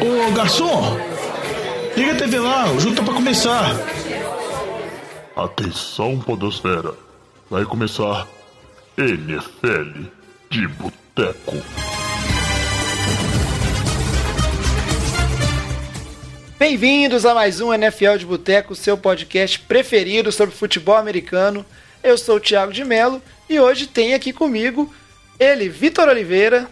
Ô garçom, liga a TV lá, o jogo tá pra começar. Atenção, Podosfera. Vai começar NFL de Boteco. Bem-vindos a mais um NFL de Boteco, seu podcast preferido sobre futebol americano. Eu sou o Thiago de Melo e hoje tem aqui comigo ele, Vitor Oliveira.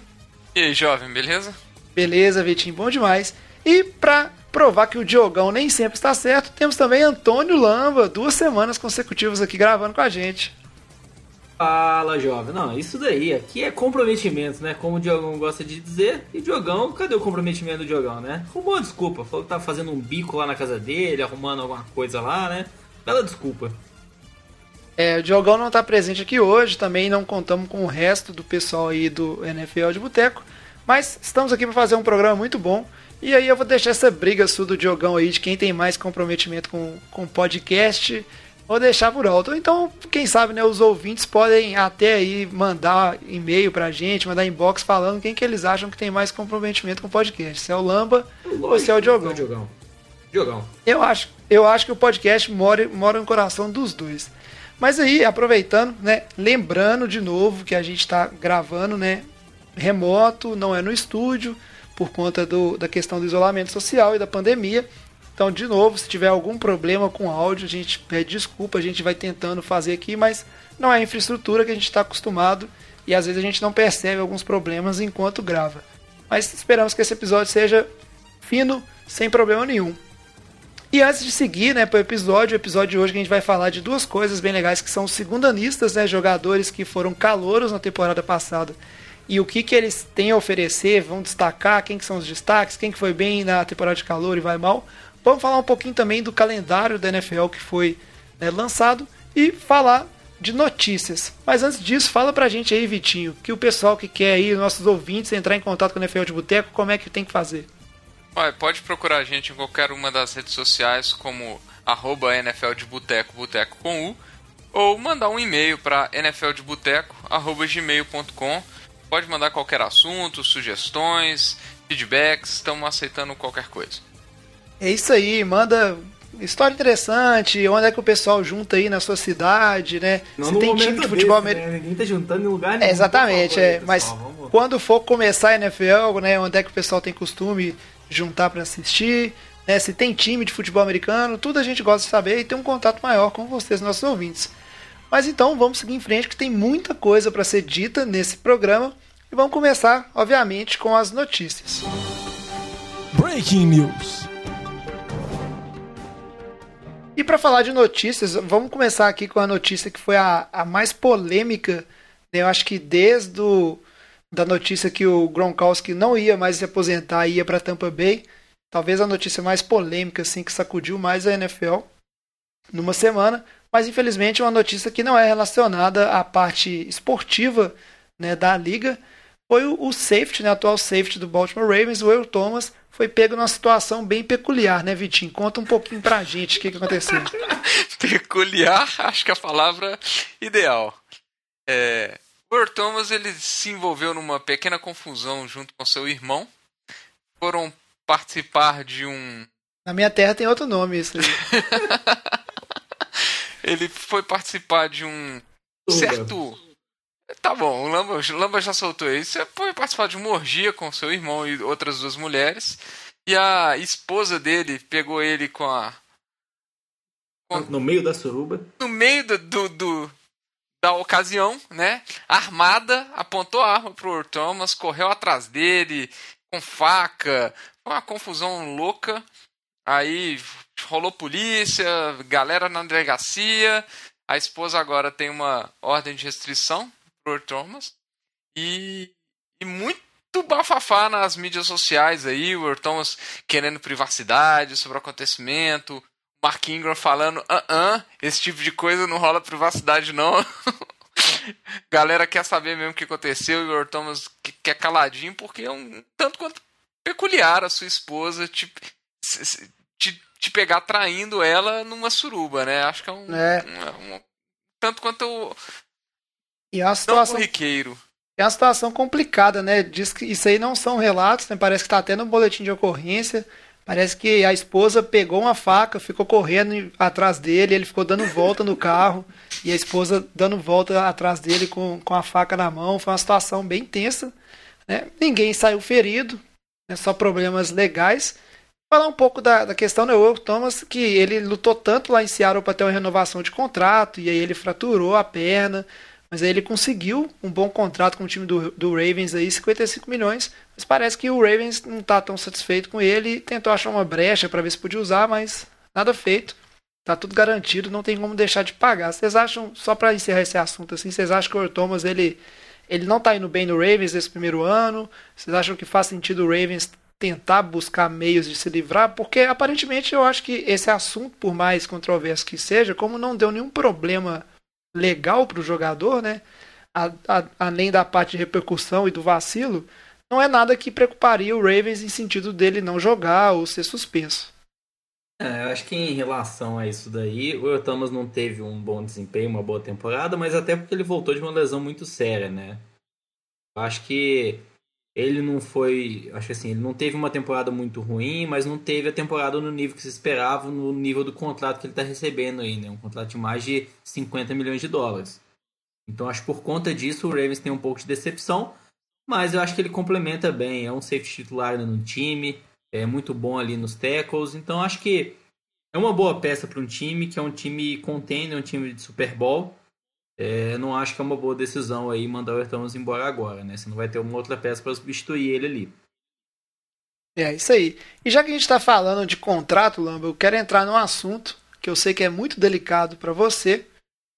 E aí, jovem, beleza? Beleza, Vitinho, bom demais. E pra provar que o Diogão nem sempre está certo, temos também Antônio Lamba, duas semanas consecutivas aqui gravando com a gente. Fala, jovem. Não, isso daí, aqui é comprometimento, né? Como o Diogão gosta de dizer. E Diogão, cadê o comprometimento do Diogão, né? Arrumou desculpa. Falou que tá fazendo um bico lá na casa dele, arrumando alguma coisa lá, né? Bela desculpa. É, o Diogão não tá presente aqui hoje, também não contamos com o resto do pessoal aí do NFL de Boteco. Mas estamos aqui para fazer um programa muito bom. E aí eu vou deixar essa briga sua do Diogão aí, de quem tem mais comprometimento com o podcast vou deixar por alto. Então, quem sabe, né, os ouvintes podem até aí mandar e-mail pra gente, mandar inbox falando quem que eles acham que tem mais comprometimento com o podcast. Se é o Lamba Lógico, ou se é o Diogão. É o Diogão. Diogão. Eu acho, eu acho que o podcast mora, mora no coração dos dois. Mas aí, aproveitando, né, lembrando de novo que a gente está gravando, né, remoto, não é no estúdio, por conta do, da questão do isolamento social e da pandemia. Então, de novo, se tiver algum problema com áudio, a gente pede desculpa, a gente vai tentando fazer aqui, mas não é a infraestrutura que a gente está acostumado e às vezes a gente não percebe alguns problemas enquanto grava. Mas esperamos que esse episódio seja fino, sem problema nenhum. E antes de seguir né, para o episódio, o episódio de hoje a gente vai falar de duas coisas bem legais que são os segundanistas, né, jogadores que foram calouros na temporada passada e o que, que eles têm a oferecer, vão destacar quem que são os destaques, quem que foi bem na temporada de calor e vai mal. Vamos falar um pouquinho também do calendário da NFL que foi né, lançado e falar de notícias. Mas antes disso, fala pra gente aí, Vitinho, que o pessoal que quer aí, nossos ouvintes, entrar em contato com a NFL de Boteco, como é que tem que fazer? Pode procurar a gente em qualquer uma das redes sociais, como arroba NFL de Boteco, Boteco com U, ou mandar um e-mail para nfldeboteco.gmail.com. Pode mandar qualquer assunto, sugestões, feedbacks, estamos aceitando qualquer coisa. É isso aí, manda história interessante, onde é que o pessoal junta aí na sua cidade, né? Não Se tem time de futebol americano. Né? Ninguém tá juntando em lugar nenhum. É, exatamente, é. Aí, mas vamos... quando for começar a NFL, né? Onde é que o pessoal tem costume juntar para assistir, né? Se tem time de futebol americano, tudo a gente gosta de saber e ter um contato maior com vocês, nossos ouvintes. Mas então vamos seguir em frente, que tem muita coisa para ser dita nesse programa. E vamos começar, obviamente, com as notícias. Breaking News. E para falar de notícias, vamos começar aqui com a notícia que foi a, a mais polêmica. Né? Eu acho que desde o, da notícia que o Gronkowski não ia mais se aposentar e ia para Tampa Bay, talvez a notícia mais polêmica assim que sacudiu mais a NFL numa semana, mas infelizmente é uma notícia que não é relacionada à parte esportiva né, da liga. Foi o, o safety, né, atual safety do Baltimore Ravens, o Earl Thomas, foi pego numa situação bem peculiar, né, Vitinho? Conta um pouquinho pra gente o que, que aconteceu. peculiar, acho que é a palavra ideal. É, o Earl Thomas ele se envolveu numa pequena confusão junto com seu irmão. Foram participar de um. Na minha terra tem outro nome isso aí. ele foi participar de um certo. Tá bom, o Lamba, o Lamba já soltou isso. Você foi participar de uma orgia com seu irmão e outras duas mulheres. E a esposa dele pegou ele com a. Com... No meio da suruba? No meio do, do, do, da ocasião, né? Armada, apontou a arma pro Thomas, correu atrás dele com faca. Foi uma confusão louca. Aí rolou polícia, galera na delegacia. A esposa agora tem uma ordem de restrição pro Thomas. E, e muito bafafá nas mídias sociais aí, o Earl Thomas querendo privacidade sobre o acontecimento, Mark Ingram falando, ah, -uh esse tipo de coisa não rola privacidade não. Galera quer saber mesmo o que aconteceu e o Earl Thomas quer caladinho porque é um tanto quanto peculiar a sua esposa te, te, te pegar traindo ela numa suruba, né? Acho que é um, é. um, um tanto quanto e é uma situação. corriqueiro. É uma situação complicada, né? Diz que isso aí não são relatos, né? Parece que está até no boletim de ocorrência. Parece que a esposa pegou uma faca, ficou correndo atrás dele, ele ficou dando volta no carro e a esposa dando volta atrás dele com, com a faca na mão. Foi uma situação bem tensa. Né? Ninguém saiu ferido, né? só problemas legais. Falar um pouco da, da questão do Earl Thomas, que ele lutou tanto lá em Seattle para ter uma renovação de contrato, e aí ele fraturou a perna, mas aí ele conseguiu um bom contrato com o time do, do Ravens aí, 55 milhões. Mas parece que o Ravens não está tão satisfeito com ele. Tentou achar uma brecha para ver se podia usar, mas nada feito. Tá tudo garantido, não tem como deixar de pagar. Vocês acham, só para encerrar esse assunto assim, vocês acham que o Thomas ele, ele não está indo bem no Ravens esse primeiro ano? Vocês acham que faz sentido o Ravens tentar buscar meios de se livrar? Porque aparentemente eu acho que esse assunto, por mais controverso que seja, como não deu nenhum problema legal para o jogador, né? A, a, além da parte de repercussão e do vacilo, não é nada que preocuparia o Ravens em sentido dele não jogar ou ser suspenso. É, eu acho que em relação a isso daí, o Thomas não teve um bom desempenho, uma boa temporada, mas até porque ele voltou de uma lesão muito séria, né? Eu acho que ele não foi, acho assim, ele não teve uma temporada muito ruim, mas não teve a temporada no nível que se esperava, no nível do contrato que ele está recebendo aí, né? Um contrato de mais de 50 milhões de dólares. Então acho que por conta disso o Ravens tem um pouco de decepção, mas eu acho que ele complementa bem, é um safety titular no time, é muito bom ali nos tackles, então acho que é uma boa peça para um time que é um time contender, um time de Super Bowl é, não acho que é uma boa decisão aí mandar o Thomas embora agora, né? Você não vai ter uma outra peça para substituir ele ali. É, isso aí. E já que a gente está falando de contrato, Lamba, eu quero entrar num assunto que eu sei que é muito delicado para você,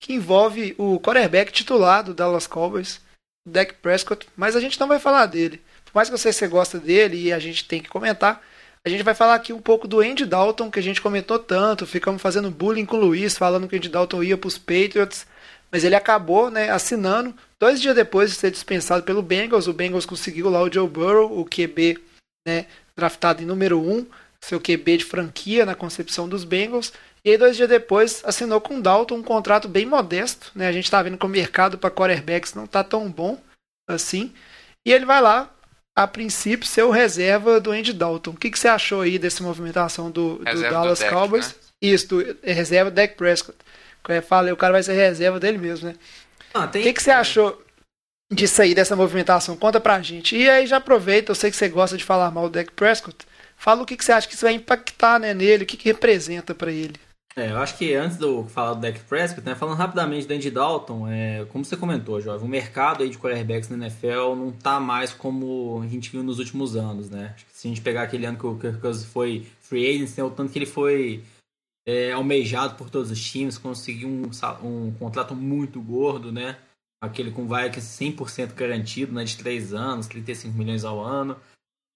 que envolve o quarterback titular do Dallas Cowboys, o Dak Prescott, mas a gente não vai falar dele. Por mais que você, você gosta dele e a gente tem que comentar, a gente vai falar aqui um pouco do Andy Dalton, que a gente comentou tanto, ficamos fazendo bullying com o Luiz, falando que o Andy Dalton ia para os Patriots, mas ele acabou né, assinando. Dois dias depois de ser dispensado pelo Bengals, o Bengals conseguiu lá o Joe Burrow, o QB né, draftado em número 1, seu QB de franquia na concepção dos Bengals. E aí, dois dias depois, assinou com o Dalton um contrato bem modesto. Né? A gente está vendo que o mercado para quarterbacks não está tão bom assim. E ele vai lá, a princípio, ser o reserva do Andy Dalton. O que, que você achou aí dessa movimentação do, do Dallas do Cowboys? Né? Isso, do, é, reserva do Dak Prescott. Eu falei, o cara vai ser reserva dele mesmo, né? Ah, tem... O que, que você achou disso aí, dessa movimentação? Conta pra gente. E aí já aproveita, eu sei que você gosta de falar mal do Dak Prescott. Fala o que, que você acha que isso vai impactar né, nele, o que, que representa para ele. É, eu acho que antes de eu falar do Dak Prescott, né, falando rapidamente do Andy Dalton, é, como você comentou, Jovem, o mercado aí de quarterbacks na NFL não tá mais como a gente viu nos últimos anos, né? se a gente pegar aquele ano que o Kirk Cousins foi free agent, né, o tanto que ele foi é, almejado por todos os times, conseguiu um, um contrato muito gordo, né? Aquele com Vikings 100% garantido, né? De 3 anos, 35 milhões ao ano.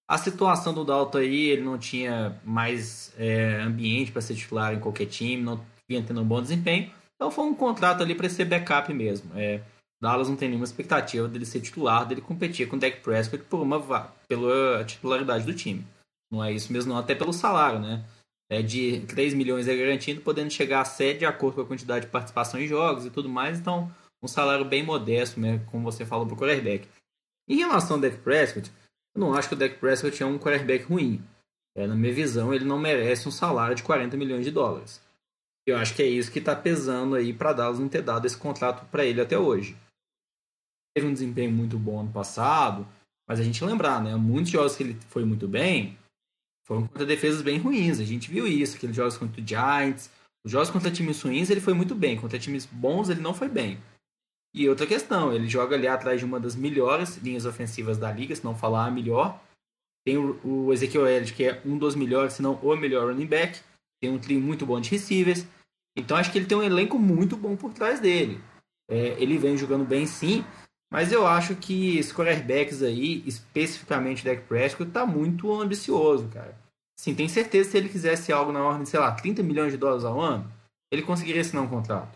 A situação do Dalton aí, ele não tinha mais é, ambiente para ser titular em qualquer time, não vinha tendo um bom desempenho. Então foi um contrato ali para ser backup mesmo. É, Dallas não tem nenhuma expectativa dele ser titular, dele competir com o Dak Prescott por uma pela titularidade do time. Não é isso mesmo, não, até pelo salário, né? É, de 3 milhões é garantido, podendo chegar a 7 de acordo com a quantidade de participação em jogos e tudo mais. Então, um salário bem modesto, né, como você falou para o quarterback. Em relação ao Dak Prescott, eu não acho que o Dak Prescott é um quarterback ruim. É, na minha visão, ele não merece um salário de 40 milhões de dólares. Eu acho que é isso que está pesando aí para Dallas não ter dado esse contrato para ele até hoje. Teve um desempenho muito bom ano passado, mas a gente lembrar, né? Muitos jogos que ele foi muito bem, foram contra defesas bem ruins. A gente viu isso, aqueles jogos contra o Giants. Os jogos contra times ruins ele foi muito bem, contra times bons ele não foi bem. E outra questão, ele joga ali atrás de uma das melhores linhas ofensivas da liga, se não falar a melhor. Tem o, Ezequiel Elliott, que é um dos melhores, se não o melhor running back. Tem um trio muito bom de receivers. Então acho que ele tem um elenco muito bom por trás dele. É, ele vem jogando bem sim, mas eu acho que esses quarterbacks aí, especificamente Dak Prescott, tá muito ambicioso, cara. Sim, tem certeza que se ele quisesse algo na ordem, sei lá, 30 milhões de dólares ao ano, ele conseguiria assinar um contrato.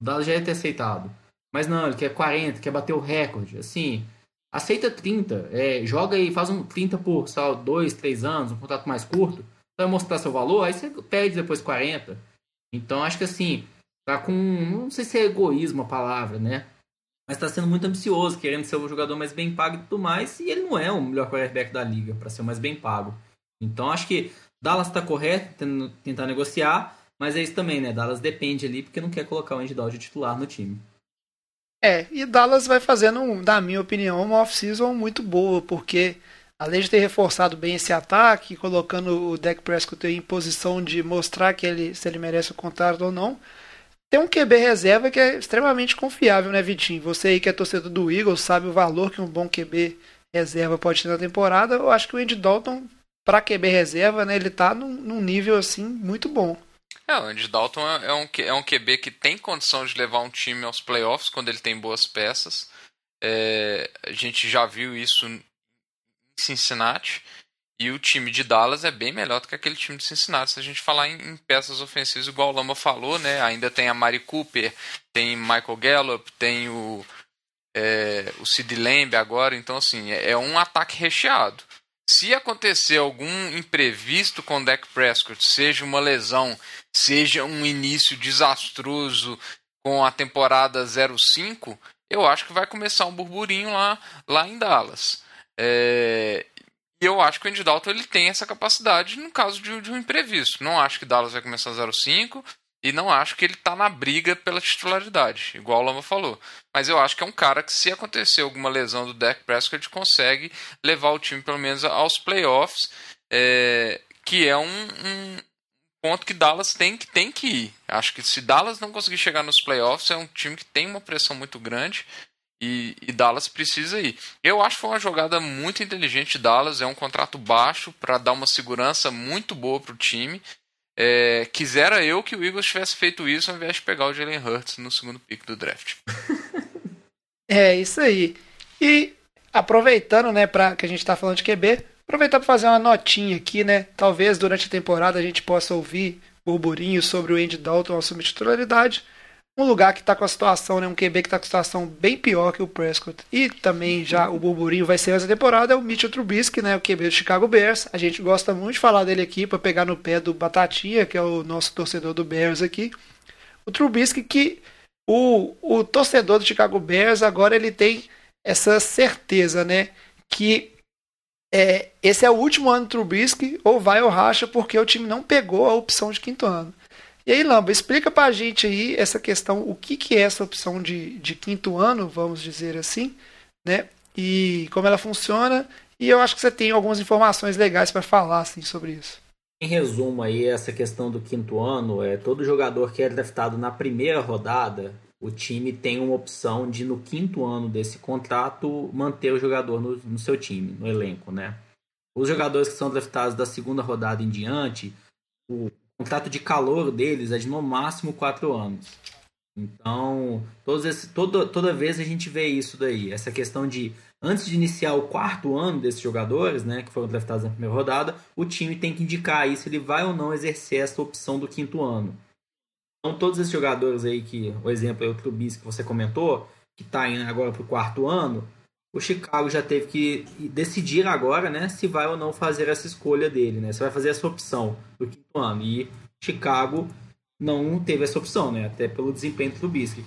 O Dallas já ia ter aceitado. Mas não, ele quer 40, quer bater o recorde. Assim, aceita 30, é, joga e faz um 30 por, sei lá, 2, 3 anos, um contrato mais curto, vai mostrar seu valor, aí você perde depois 40. Então acho que assim, tá com. Não sei se é egoísmo a palavra, né? Mas está sendo muito ambicioso, querendo ser o jogador mais bem pago e tudo mais, e ele não é o melhor quarterback da liga para ser o mais bem pago. Então acho que Dallas está correto tentando tentar negociar, mas é isso também, né? Dallas depende ali porque não quer colocar o Andy Dalton titular no time. É, e Dallas vai fazendo, na minha opinião, uma off-season muito boa, porque além de ter reforçado bem esse ataque, colocando o Dak Prescott em posição de mostrar que ele, se ele merece o contrato ou não, tem um QB reserva que é extremamente confiável, né, Vitinho? Você aí que é torcedor do Eagles sabe o valor que um bom QB reserva pode ter na temporada. Eu acho que o Andy Dalton, para QB reserva, né, ele tá num, num nível assim muito bom. É, o Andy Dalton é, é um, é um QB que tem condição de levar um time aos playoffs quando ele tem boas peças. É, a gente já viu isso em Cincinnati. E o time de Dallas é bem melhor do que aquele time de Cincinnati. Se a gente falar em, em peças ofensivas, igual o Lama falou, né? Ainda tem a Mari Cooper, tem Michael Gallup, tem o, é, o Sid Lamb agora. Então, assim, é, é, um ataque recheado. Se acontecer algum imprevisto com o Dak Prescott, seja uma lesão, seja um início desastroso com a temporada 05, eu acho que vai começar um burburinho lá, lá em Dallas. É, e eu acho que o Andy Dalton ele tem essa capacidade no caso de, de um imprevisto. Não acho que Dallas vai começar 0-5 e não acho que ele está na briga pela titularidade, igual o Lama falou. Mas eu acho que é um cara que, se acontecer alguma lesão do Dak Prescott, consegue levar o time pelo menos aos playoffs, é, que é um, um, ponto que Dallas tem, tem que ir. Acho que se Dallas não conseguir chegar nos playoffs, é um time que tem uma pressão muito grande e, e, Dallas precisa ir. Eu acho que foi uma jogada muito inteligente Dallas. É um contrato baixo para dar uma segurança muito boa para o time. É, quisera eu que o Eagles tivesse feito isso ao invés de pegar o Jalen Hurts no segundo pick do draft. é isso aí. E aproveitando, né, para que a gente está falando de QB, aproveitar para fazer uma notinha aqui, né? Talvez durante a temporada a gente possa ouvir burburinhos sobre o Andy Dalton assumir titularidade um lugar que está com a situação, né, um QB que está com a situação bem pior que o Prescott. E também já o burburinho vai ser essa temporada é o Mitchell Trubisky, né, o QB do Chicago Bears. A gente gosta muito de falar dele aqui para pegar no pé do Batatinha, que é o nosso torcedor do Bears aqui. O Trubisky que o, o torcedor do Chicago Bears agora ele tem essa certeza, né, que é, esse é o último ano do Trubisky, ou vai ou racha, porque o time não pegou a opção de quinto ano. E aí, Lamba, explica pra gente aí essa questão, o que, que é essa opção de, de quinto ano, vamos dizer assim, né? E como ela funciona. E eu acho que você tem algumas informações legais para falar assim, sobre isso. Em resumo aí, essa questão do quinto ano, é todo jogador que é draftado na primeira rodada, o time tem uma opção de, no quinto ano desse contrato, manter o jogador no, no seu time, no elenco, né? Os jogadores que são draftados da segunda rodada em diante, o contrato de calor deles é de no máximo quatro anos. Então, esse, toda, toda vez a gente vê isso daí. Essa questão de, antes de iniciar o quarto ano desses jogadores, né, que foram draftados na primeira rodada, o time tem que indicar aí se ele vai ou não exercer essa opção do quinto ano. Então, todos esses jogadores aí, que o exemplo é o Trubisky que você comentou, que está indo agora para o quarto ano, o Chicago já teve que decidir agora, né, se vai ou não fazer essa escolha dele, né? Se vai fazer essa opção do quinto ano. E Chicago não teve essa opção, né? Até pelo desempenho do Trubisky.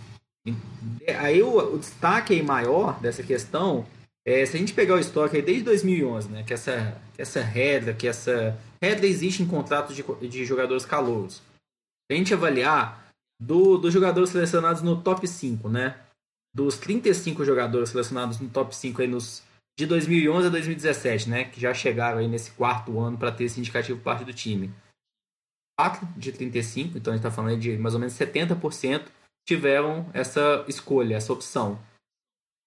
Aí o, o, destaque aí maior dessa questão é se a gente pegar o estoque aí desde 2011, né? Que essa, que essa regra, que essa regra existe em contratos de, de jogadores calouros. Se a gente avaliar do, dos jogadores selecionados no top 5, né? Dos 35 jogadores selecionados no top 5 aí nos, de 2011 a 2017, né, que já chegaram aí nesse quarto ano para ter esse indicativo parte do time. 4 de 35, então a gente está falando de mais ou menos 70% tiveram essa escolha, essa opção.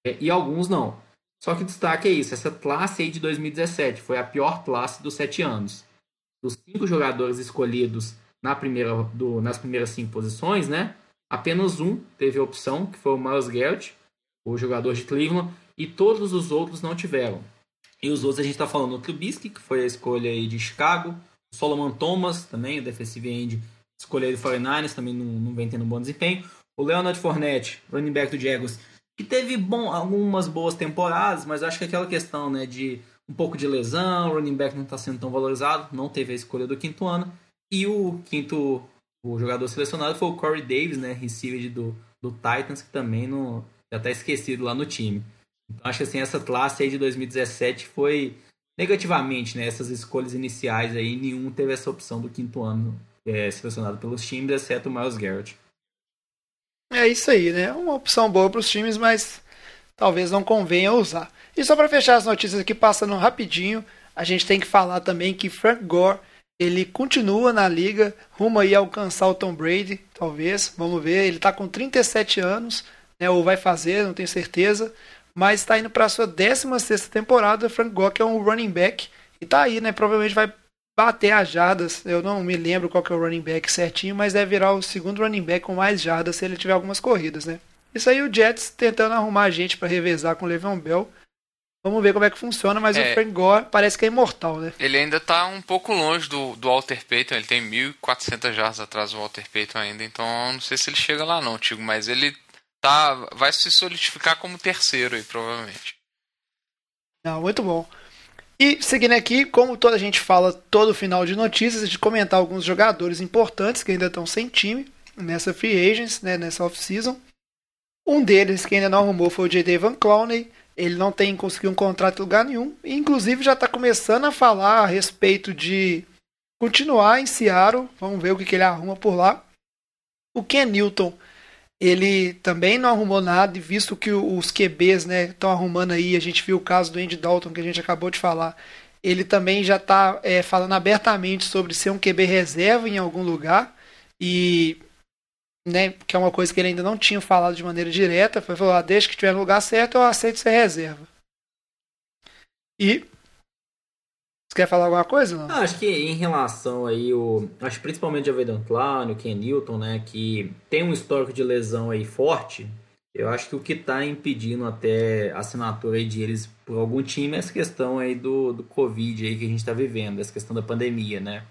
É, e alguns não. Só que destaque é isso, essa classe aí de 2017 foi a pior classe dos sete anos. Dos cinco jogadores escolhidos na primeira, do, nas primeiras cinco posições, né? Apenas um teve a opção, que foi o Miles Garrett, o jogador de Cleveland, e todos os outros não tiveram. E os outros a gente está falando o Trubisky, que foi a escolha aí de Chicago, o Solomon Thomas, também, o defensive end, escolha do 49ers, também não, não vem tendo um bom desempenho. O Leonard Fournette, running back do Jaguars, que teve bom, algumas boas temporadas, mas acho que aquela questão né, de um pouco de lesão, o running back não está sendo tão valorizado, não teve a escolha do quinto ano. E o quinto o jogador selecionado foi o Corey Davis, né, receiver do, do Titans, que também não, já tá esquecido lá no time. Então acho que assim, essa classe aí de 2017 foi negativamente, né? Essas escolhas iniciais aí, nenhum teve essa opção do quinto ano é, selecionado pelos times, exceto o Miles Garrett. É isso aí, né? Uma opção boa para os times, mas talvez não convenha usar. E só para fechar as notícias aqui, passando rapidinho, a gente tem que falar também que Frank Gore ele continua na liga, rumo aí a alcançar o Tom Brady, talvez, vamos ver. Ele está com 37 anos, né, ou vai fazer, não tenho certeza, mas está indo para a sua 16 temporada. Frank que é um running back, e está aí, né? Provavelmente vai bater as jardas. Eu não me lembro qual que é o running back certinho, mas deve virar o segundo running back com mais jardas se ele tiver algumas corridas, né? Isso aí o Jets tentando arrumar gente para revezar com o Le'Veon Bell. Vamos ver como é que funciona, mas é, o Frank Gore parece que é imortal, né? Ele ainda tá um pouco longe do, do Walter Payton, ele tem 1.400 jardas atrás do Walter Payton ainda, então não sei se ele chega lá não, Tigo, mas ele tá vai se solidificar como terceiro aí, provavelmente. Não, muito bom. E seguindo aqui, como toda a gente fala todo final de notícias, de comentar alguns jogadores importantes que ainda estão sem time nessa free agents, né, nessa off-season. Um deles que ainda não arrumou foi o J.D. Van Clowney. Ele não tem conseguido um contrato em lugar nenhum. E, inclusive já está começando a falar a respeito de continuar em Seattle. Vamos ver o que, que ele arruma por lá. O Ken Newton, ele também não arrumou nada, visto que os QBs estão né, arrumando aí, a gente viu o caso do Andy Dalton que a gente acabou de falar, ele também já está é, falando abertamente sobre ser um QB reserva em algum lugar, e né, que é uma coisa que ele ainda não tinha falado de maneira direta, foi falar, ah, desde que estiver no lugar certo, eu aceito ser reserva. E você quer falar alguma coisa? Não? Ah, acho que em relação aí, o, acho principalmente o Avedan Clown, o Ken Newton, né, que tem um histórico de lesão aí forte, eu acho que o que está impedindo até a assinatura de eles por algum time é essa questão aí do, do Covid aí que a gente está vivendo, essa questão da pandemia, né?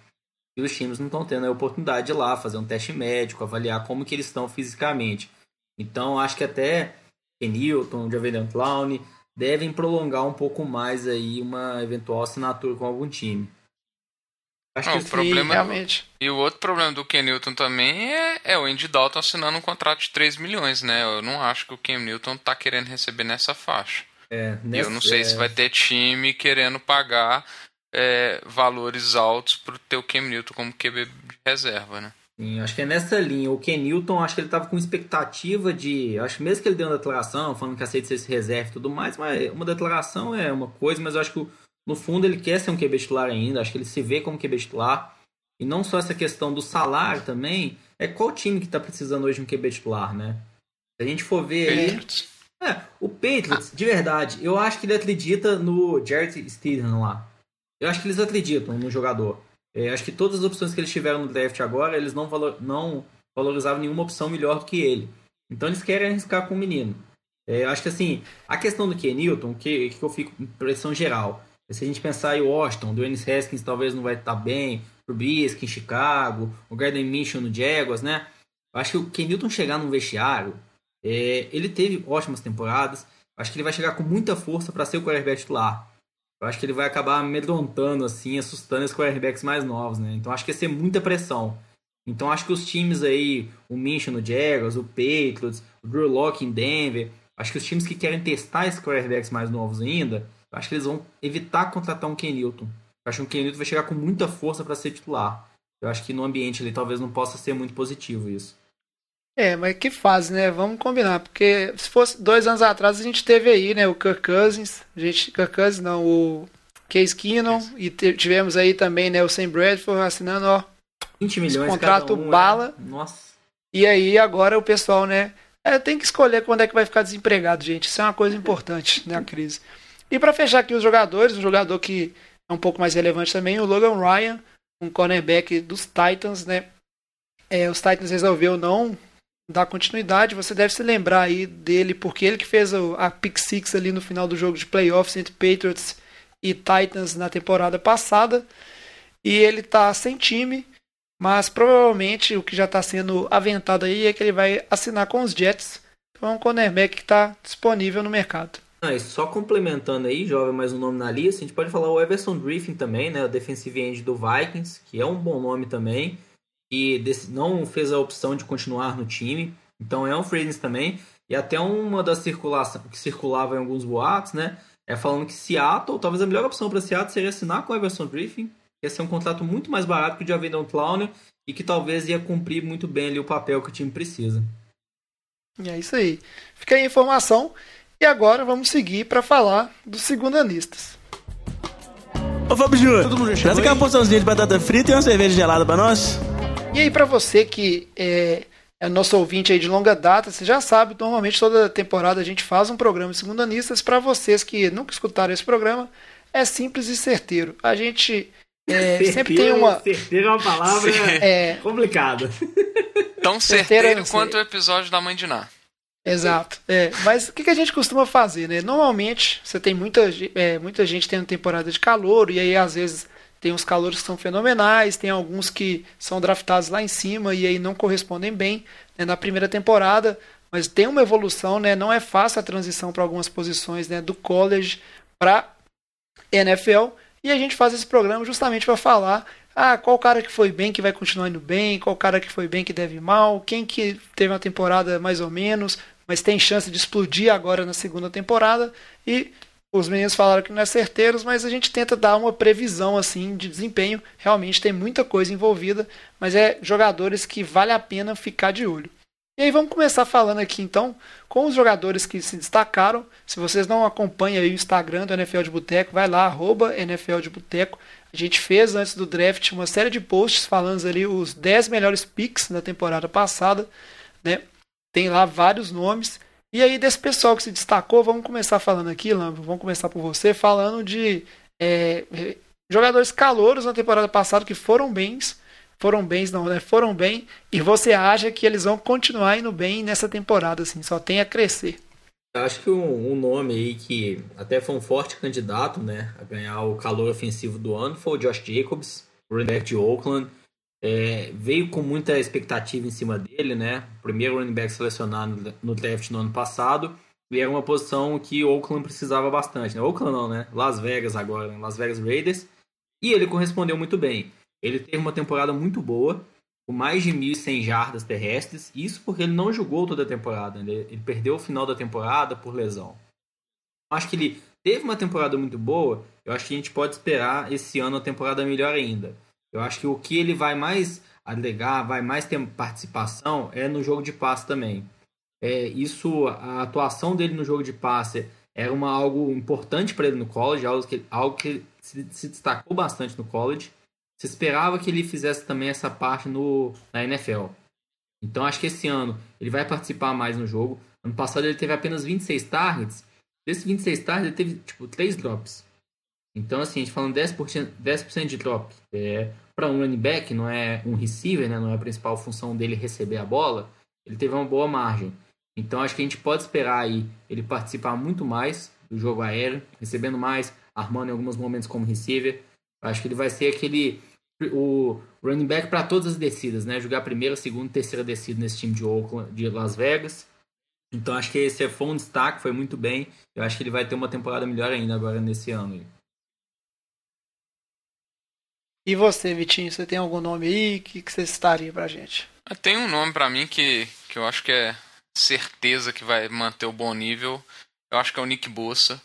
E os times não estão tendo a oportunidade de ir lá fazer um teste médico, avaliar como que eles estão fisicamente. Então, acho que até Newton, Javier Clown, devem prolongar um pouco mais aí uma eventual assinatura com algum time. Acho não, que o problema realmente. E o outro problema do Ken Newton também é, é, o Andy Dalton assinando um contrato de 3 milhões, né? Eu não acho que o Ken Newton tá querendo receber nessa faixa. É, nessa, eu não sei é... se vai ter time querendo pagar é, valores altos pro teu Cam Newton como QB de reserva, né? Sim, acho que é nessa linha. O Ken Newton, acho que ele estava com expectativa de. Acho que mesmo que ele deu uma declaração, falando que aceita ser esse reserva e tudo mais, mas uma declaração é uma coisa, mas eu acho que no fundo ele quer ser um QB titular ainda. Acho que ele se vê como QB titular. E não só essa questão do salário também, é qual time que está precisando hoje de um QB titular, né? Se a gente for ver aí. É, o Patriots, de verdade, eu acho que ele acredita no Jared Stidham lá. Eu acho que eles acreditam no jogador. É, acho que todas as opções que eles tiveram no draft agora, eles não, valor, não valorizavam nenhuma opção melhor do que ele. Então eles querem arriscar com o menino. É, acho que assim, a questão do Kenilton, que, que eu fico impressão geral, se a gente pensar em Washington, o Ennis Haskins talvez não vai estar bem, o Brisk em Chicago, o Garden Mission no Jaguars, né? Acho que o Kenilton chegar num vestiário, é, ele teve ótimas temporadas, acho que ele vai chegar com muita força para ser o quarterback titular. Eu acho que ele vai acabar amedrontando, assim, assustando os quarterbacks mais novos, né? Então acho que ia ser muita pressão. Então acho que os times aí, o Michigan no Jaguars, o Patriots, o Drew Locke em Denver, acho que os times que querem testar esses quarterbacks mais novos ainda, acho que eles vão evitar contratar um Ken Newton. Eu acho que o Ken Newton vai chegar com muita força para ser titular. Eu acho que no ambiente ali talvez não possa ser muito positivo isso. É, mas que fase, né? Vamos combinar, porque se fosse dois anos atrás a gente teve aí, né, o Kirk Cousins, a gente, Kirk Cousins não, o Case Keenum, e tivemos aí também, né, o Sam Bradford assinando, ó, 20 milhões contrato um, bala. É... Nossa. E aí agora o pessoal, né, é, tem que escolher quando é que vai ficar desempregado, gente. Isso é uma coisa importante, né, a crise. E para fechar aqui os jogadores, um jogador que é um pouco mais relevante também, o Logan Ryan, um cornerback dos Titans, né? É, os Titans resolveu não dar continuidade, você deve se lembrar aí dele, porque ele que fez a pick six ali no final do jogo de playoffs entre Patriots e Titans na temporada passada. E ele tá sem time, mas provavelmente o que já está sendo aventado aí é que ele vai assinar com os Jets. Então é um cornerback que está disponível no mercado. Ah, só complementando aí, jovem, mais um nome na lista, a gente pode falar o Everson Griffin também, né, o defensive end do Vikings, que é um bom nome também e não fez a opção de continuar no time. Então é um free também. E até uma das circulações que circulava em alguns boatos, né? É falando que Seattle, talvez a melhor opção para Seattle seria assinar com o Everson Griffin, que ia ser um contrato muito mais barato que o de Avedon Clowney e que talvez ia cumprir muito bem ali o papel que o time precisa. E é isso aí. Fica aí a informação. E agora vamos seguir para falar dos segundanistas. Ô Fábio Júnior, traz aqui uma porçãozinha de batata frita e uma cerveja gelada para nós. E aí, para você que é, é nosso ouvinte aí de longa data, você já sabe, normalmente toda temporada a gente faz um programa de segundanistas. Para vocês que nunca escutaram esse programa, é simples e certeiro. A gente é, sempre tem uma. Certeiro é uma palavra é, complicada. Tão certeiro quanto o episódio da Mãe de Ná. Exato. É, mas o que, que a gente costuma fazer, né? Normalmente você tem muita, é, muita gente tendo temporada de calor, e aí às vezes tem uns calores que são fenomenais, tem alguns que são draftados lá em cima e aí não correspondem bem né, na primeira temporada, mas tem uma evolução, né? Não é fácil a transição para algumas posições né, do college para NFL. E a gente faz esse programa justamente para falar ah, qual cara que foi bem que vai continuar indo bem, qual cara que foi bem que deve mal, quem que teve uma temporada mais ou menos, mas tem chance de explodir agora na segunda temporada. E os meninos falaram que não é certeiros, mas a gente tenta dar uma previsão assim de desempenho. Realmente tem muita coisa envolvida, mas é jogadores que vale a pena ficar de olho. E aí vamos começar falando aqui então com os jogadores que se destacaram. Se vocês não acompanham aí o Instagram do NFL de Boteco, vai lá, arroba NFL de Boteco. A gente fez antes do draft uma série de posts falando ali os 10 melhores picks da temporada passada, né? Tem lá vários nomes. E aí, desse pessoal que se destacou, vamos começar falando aqui, Lambo, vamos começar por você, falando de é, jogadores calouros na temporada passada que foram bens, foram bens, não, né? Foram bem, e você acha que eles vão continuar indo bem nessa temporada, assim, só tem a crescer. Acho que um, um, nome aí que até foi um forte candidato, né, a ganhar o calor ofensivo do ano foi o Josh Jacobs, running back de Oakland. É, veio com muita expectativa em cima dele, né? Primeiro running back selecionado no draft no ano passado. E era uma posição que Oakland precisava bastante, né? Oakland não, né? Las Vegas agora, né? Las Vegas Raiders. E ele correspondeu muito bem. Ele teve uma temporada muito boa, com mais de 1.100 jardas terrestres. Isso porque ele não jogou toda a temporada. Né? Ele perdeu o final da temporada por lesão. Acho que ele teve uma temporada muito boa. Eu acho que a gente pode esperar esse ano a temporada melhor ainda. Eu acho que o que ele vai mais alegar, vai mais ter participação é no jogo de passe também. É, isso, a atuação dele no jogo de passe era uma, algo importante para ele no college, algo que, algo que se, se, destacou bastante no college. Se esperava que ele fizesse também essa parte no, na NFL. Então acho que esse ano ele vai participar mais no jogo. Ano passado ele teve apenas 26 targets. Desses 26 targets ele teve tipo 3 drops. Então, assim, a gente falando 10%, 10 de drop é, para um running back, não é um receiver, né, não é a principal função dele receber a bola, ele teve uma boa margem. Então, acho que a gente pode esperar aí ele participar muito mais do jogo aéreo, recebendo mais, armando em alguns momentos como receiver. Acho que ele vai ser aquele o running back para todas as descidas, né? Jogar primeira, segunda, terceira descida nesse time de Oakland, de Las Vegas. Então acho que esse foi um destaque, foi muito bem. Eu acho que ele vai ter uma temporada melhor ainda agora nesse ano. E você, Vitinho, você tem algum nome aí que, que você estaria pra gente? Tem um nome para mim que, que eu acho que é certeza que vai manter o bom nível. Eu acho que é o Nick Bossa.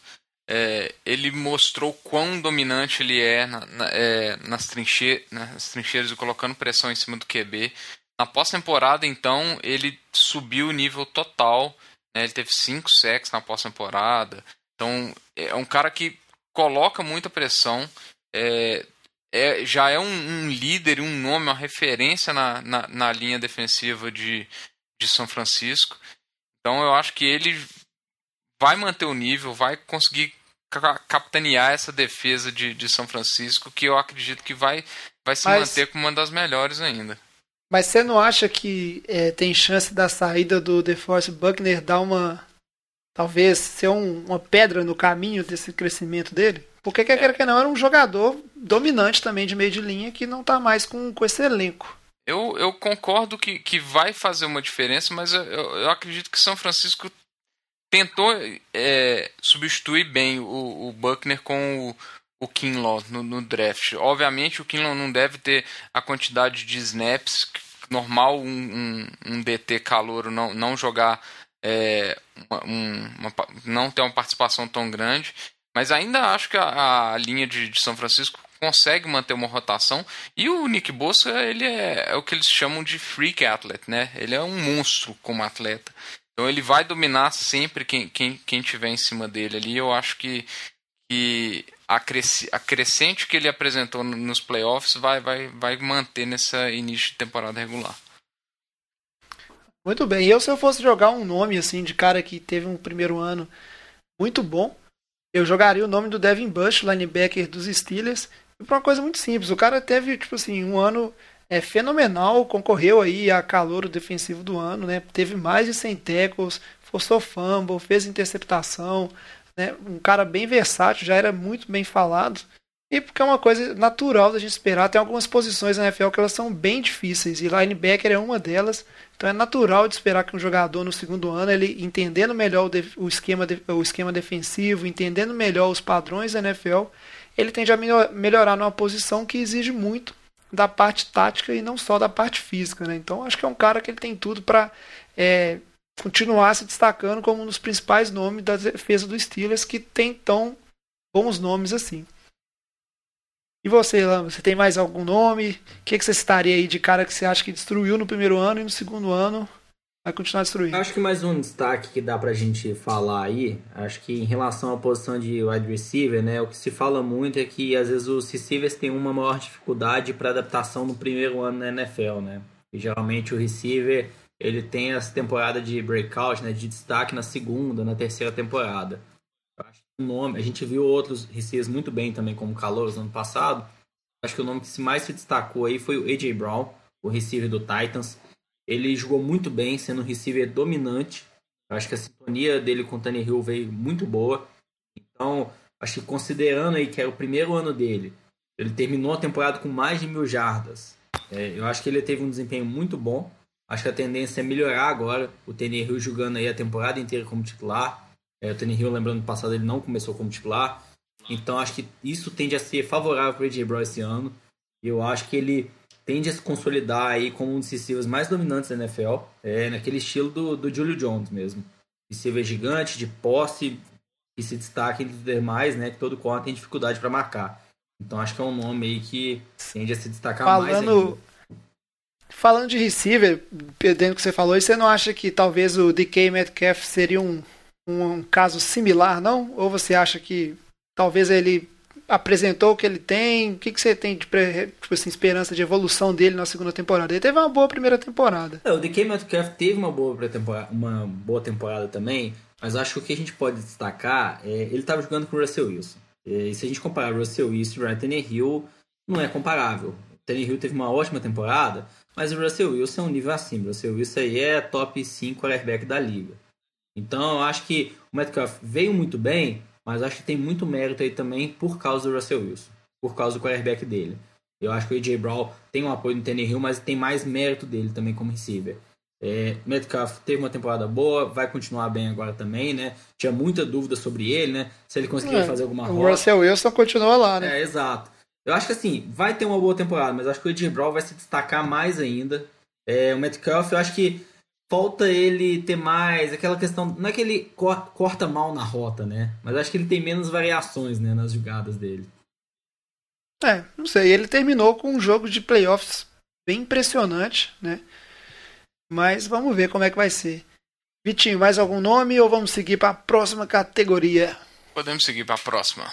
É, ele mostrou quão dominante ele é, na, na, é nas, trinche, nas trincheiras e colocando pressão em cima do QB. Na pós-temporada, então, ele subiu o nível total. Né? Ele teve 5 sacks na pós-temporada. Então, é um cara que coloca muita pressão. É, é, já é um, um, líder, um nome, uma referência na, na, na, linha defensiva de, de São Francisco. Então eu acho que ele vai manter o nível, vai conseguir capitanear essa defesa de, de São Francisco, que eu acredito que vai, vai se mas, manter como uma das melhores ainda. Mas você não acha que é, tem chance da saída do DeForest Buckner dar uma. talvez ser um, uma pedra no caminho desse crescimento dele? Porque quer queira que não, era um jogador dominante também de meio de linha que não está mais com, com esse elenco. Eu, eu concordo que, que vai fazer uma diferença, mas eu, eu acredito que São Francisco tentou é, substituir bem o, o Buckner com o, o Kinlaw no, no, draft. Obviamente o Kinlaw não deve ter a quantidade de snaps normal um, um, um DT calouro não, não jogar é, uma, uma, não ter uma participação tão grande. Mas ainda acho que a, a linha de, de, São Francisco consegue manter uma rotação. E o Nick Bossa, ele é, é, o que eles chamam de freak athlete, né? Ele é um monstro como atleta. Então ele vai dominar sempre quem, quem, quem tiver em cima dele ali. Eu acho que, que a, a crescente que ele apresentou nos playoffs vai, vai, vai manter nessa início de temporada regular. Muito bem. Eu, se eu fosse jogar um nome assim de cara que teve um primeiro ano muito bom, eu jogaria o nome do Devin Bush, linebacker dos Steelers, por uma coisa muito simples. O cara teve, tipo assim, um ano é, fenomenal, concorreu aí a calor defensivo do ano, né? Teve mais de 100 tackles, forçou fumble, fez interceptação, né? Um cara bem versátil, já era muito bem falado. E porque é uma coisa natural da gente esperar. Tem algumas posições na NFL que elas são bem difíceis. E linebacker é uma delas. Então é natural de esperar que um jogador no segundo ano, ele entendendo melhor o, o esquema, o esquema defensivo, entendendo melhor os padrões da NFL, ele tende a melhor, melhorar numa posição que exige muito da parte tática e não só da parte física. Né? Então acho que é um cara que ele tem tudo para é, continuar se destacando como um dos principais nomes da defesa dos Steelers, que tem tão bons nomes assim. E você, Lama, você tem mais algum nome? O que, que você estaria aí de cara que você acha que destruiu no primeiro ano e no segundo ano vai continuar destruindo? Acho que mais um destaque que dá pra gente falar aí, acho que em relação à posição de wide receiver, né, o que se fala muito é que às vezes os receivers têm uma maior dificuldade para adaptação no primeiro ano na NFL, né? E geralmente o receiver ele tem essa temporada de breakout, né, de destaque na segunda, na terceira temporada nome, a gente viu outros receivers muito bem também, como Calouros no ano passado. Acho que o nome que mais se destacou aí foi o AJ Brown, o receiver do Titans. Ele jogou muito bem, sendo um receiver dominante. Acho que a sintonia dele com o Hill veio muito boa. Então, acho que considerando aí que é o primeiro ano dele, ele terminou a temporada com mais de mil jardas. É, eu acho que ele teve um desempenho muito bom. Acho que a tendência é melhorar agora. O Hill jogando aí a temporada inteira como titular. É, o Hill, lembrando do passado, ele não começou como titular. Então acho que isso tende a ser favorável para o AJ Brown esse ano. E eu acho que ele tende a se consolidar aí como um dos receivers mais dominantes da NFL. É, naquele estilo do, do Julio Jones mesmo. Receiver gigante, de posse, que se destaca entre os demais, né? Que todo corner tem dificuldade para marcar. Então acho que é um nome aí que tende a se destacar Falando... mais ainda. Falando de receiver, perdendo o que você falou, você não acha que talvez o DK Metcalf seria um um caso similar, não? Ou você acha que talvez ele apresentou o que ele tem? O que, que você tem de tipo assim, esperança de evolução dele na segunda temporada? Ele teve uma boa primeira temporada. É, o DK Metcalf teve uma boa, uma boa temporada também, mas acho que o que a gente pode destacar é ele estava jogando com o Russell Wilson. E se a gente comparar o Russell Wilson e o Ryan Hill, não é comparável. O Hill teve uma ótima temporada, mas o Russell Wilson é um nível acima. O Russell Wilson aí é top 5 quarterback da liga. Então eu acho que o Metcalf veio muito bem, mas acho que tem muito mérito aí também por causa do Russell Wilson, por causa do quarterback dele. Eu acho que o AJ Brown tem um apoio no Hill, mas tem mais mérito dele também como receiver. É, Metcalf teve uma temporada boa, vai continuar bem agora também, né? Tinha muita dúvida sobre ele, né? Se ele conseguiria é, fazer alguma O Russell Wilson continua lá, né? É, exato. Eu acho que assim, vai ter uma boa temporada, mas acho que o AJ Brown vai se destacar mais ainda. É, o Metcalf, eu acho que falta ele ter mais aquela questão. Não é que ele corta mal na rota, né? Mas acho que ele tem menos variações né, nas jogadas dele. É, não sei. Ele terminou com um jogo de playoffs bem impressionante, né? Mas vamos ver como é que vai ser. Vitinho, mais algum nome ou vamos seguir para a próxima categoria? Podemos seguir para a próxima.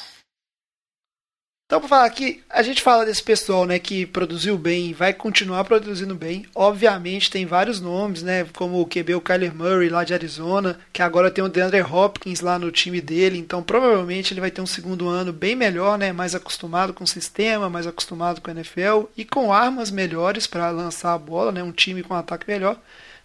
Então, para falar aqui, a gente fala desse pessoal, né, que produziu bem e vai continuar produzindo bem. Obviamente, tem vários nomes, né, como o QB, o Kyler Murray, lá de Arizona, que agora tem o DeAndre Hopkins lá no time dele. Então, provavelmente, ele vai ter um segundo ano bem melhor, né, mais acostumado com o sistema, mais acostumado com a NFL e com armas melhores para lançar a bola, né, um time com um ataque melhor.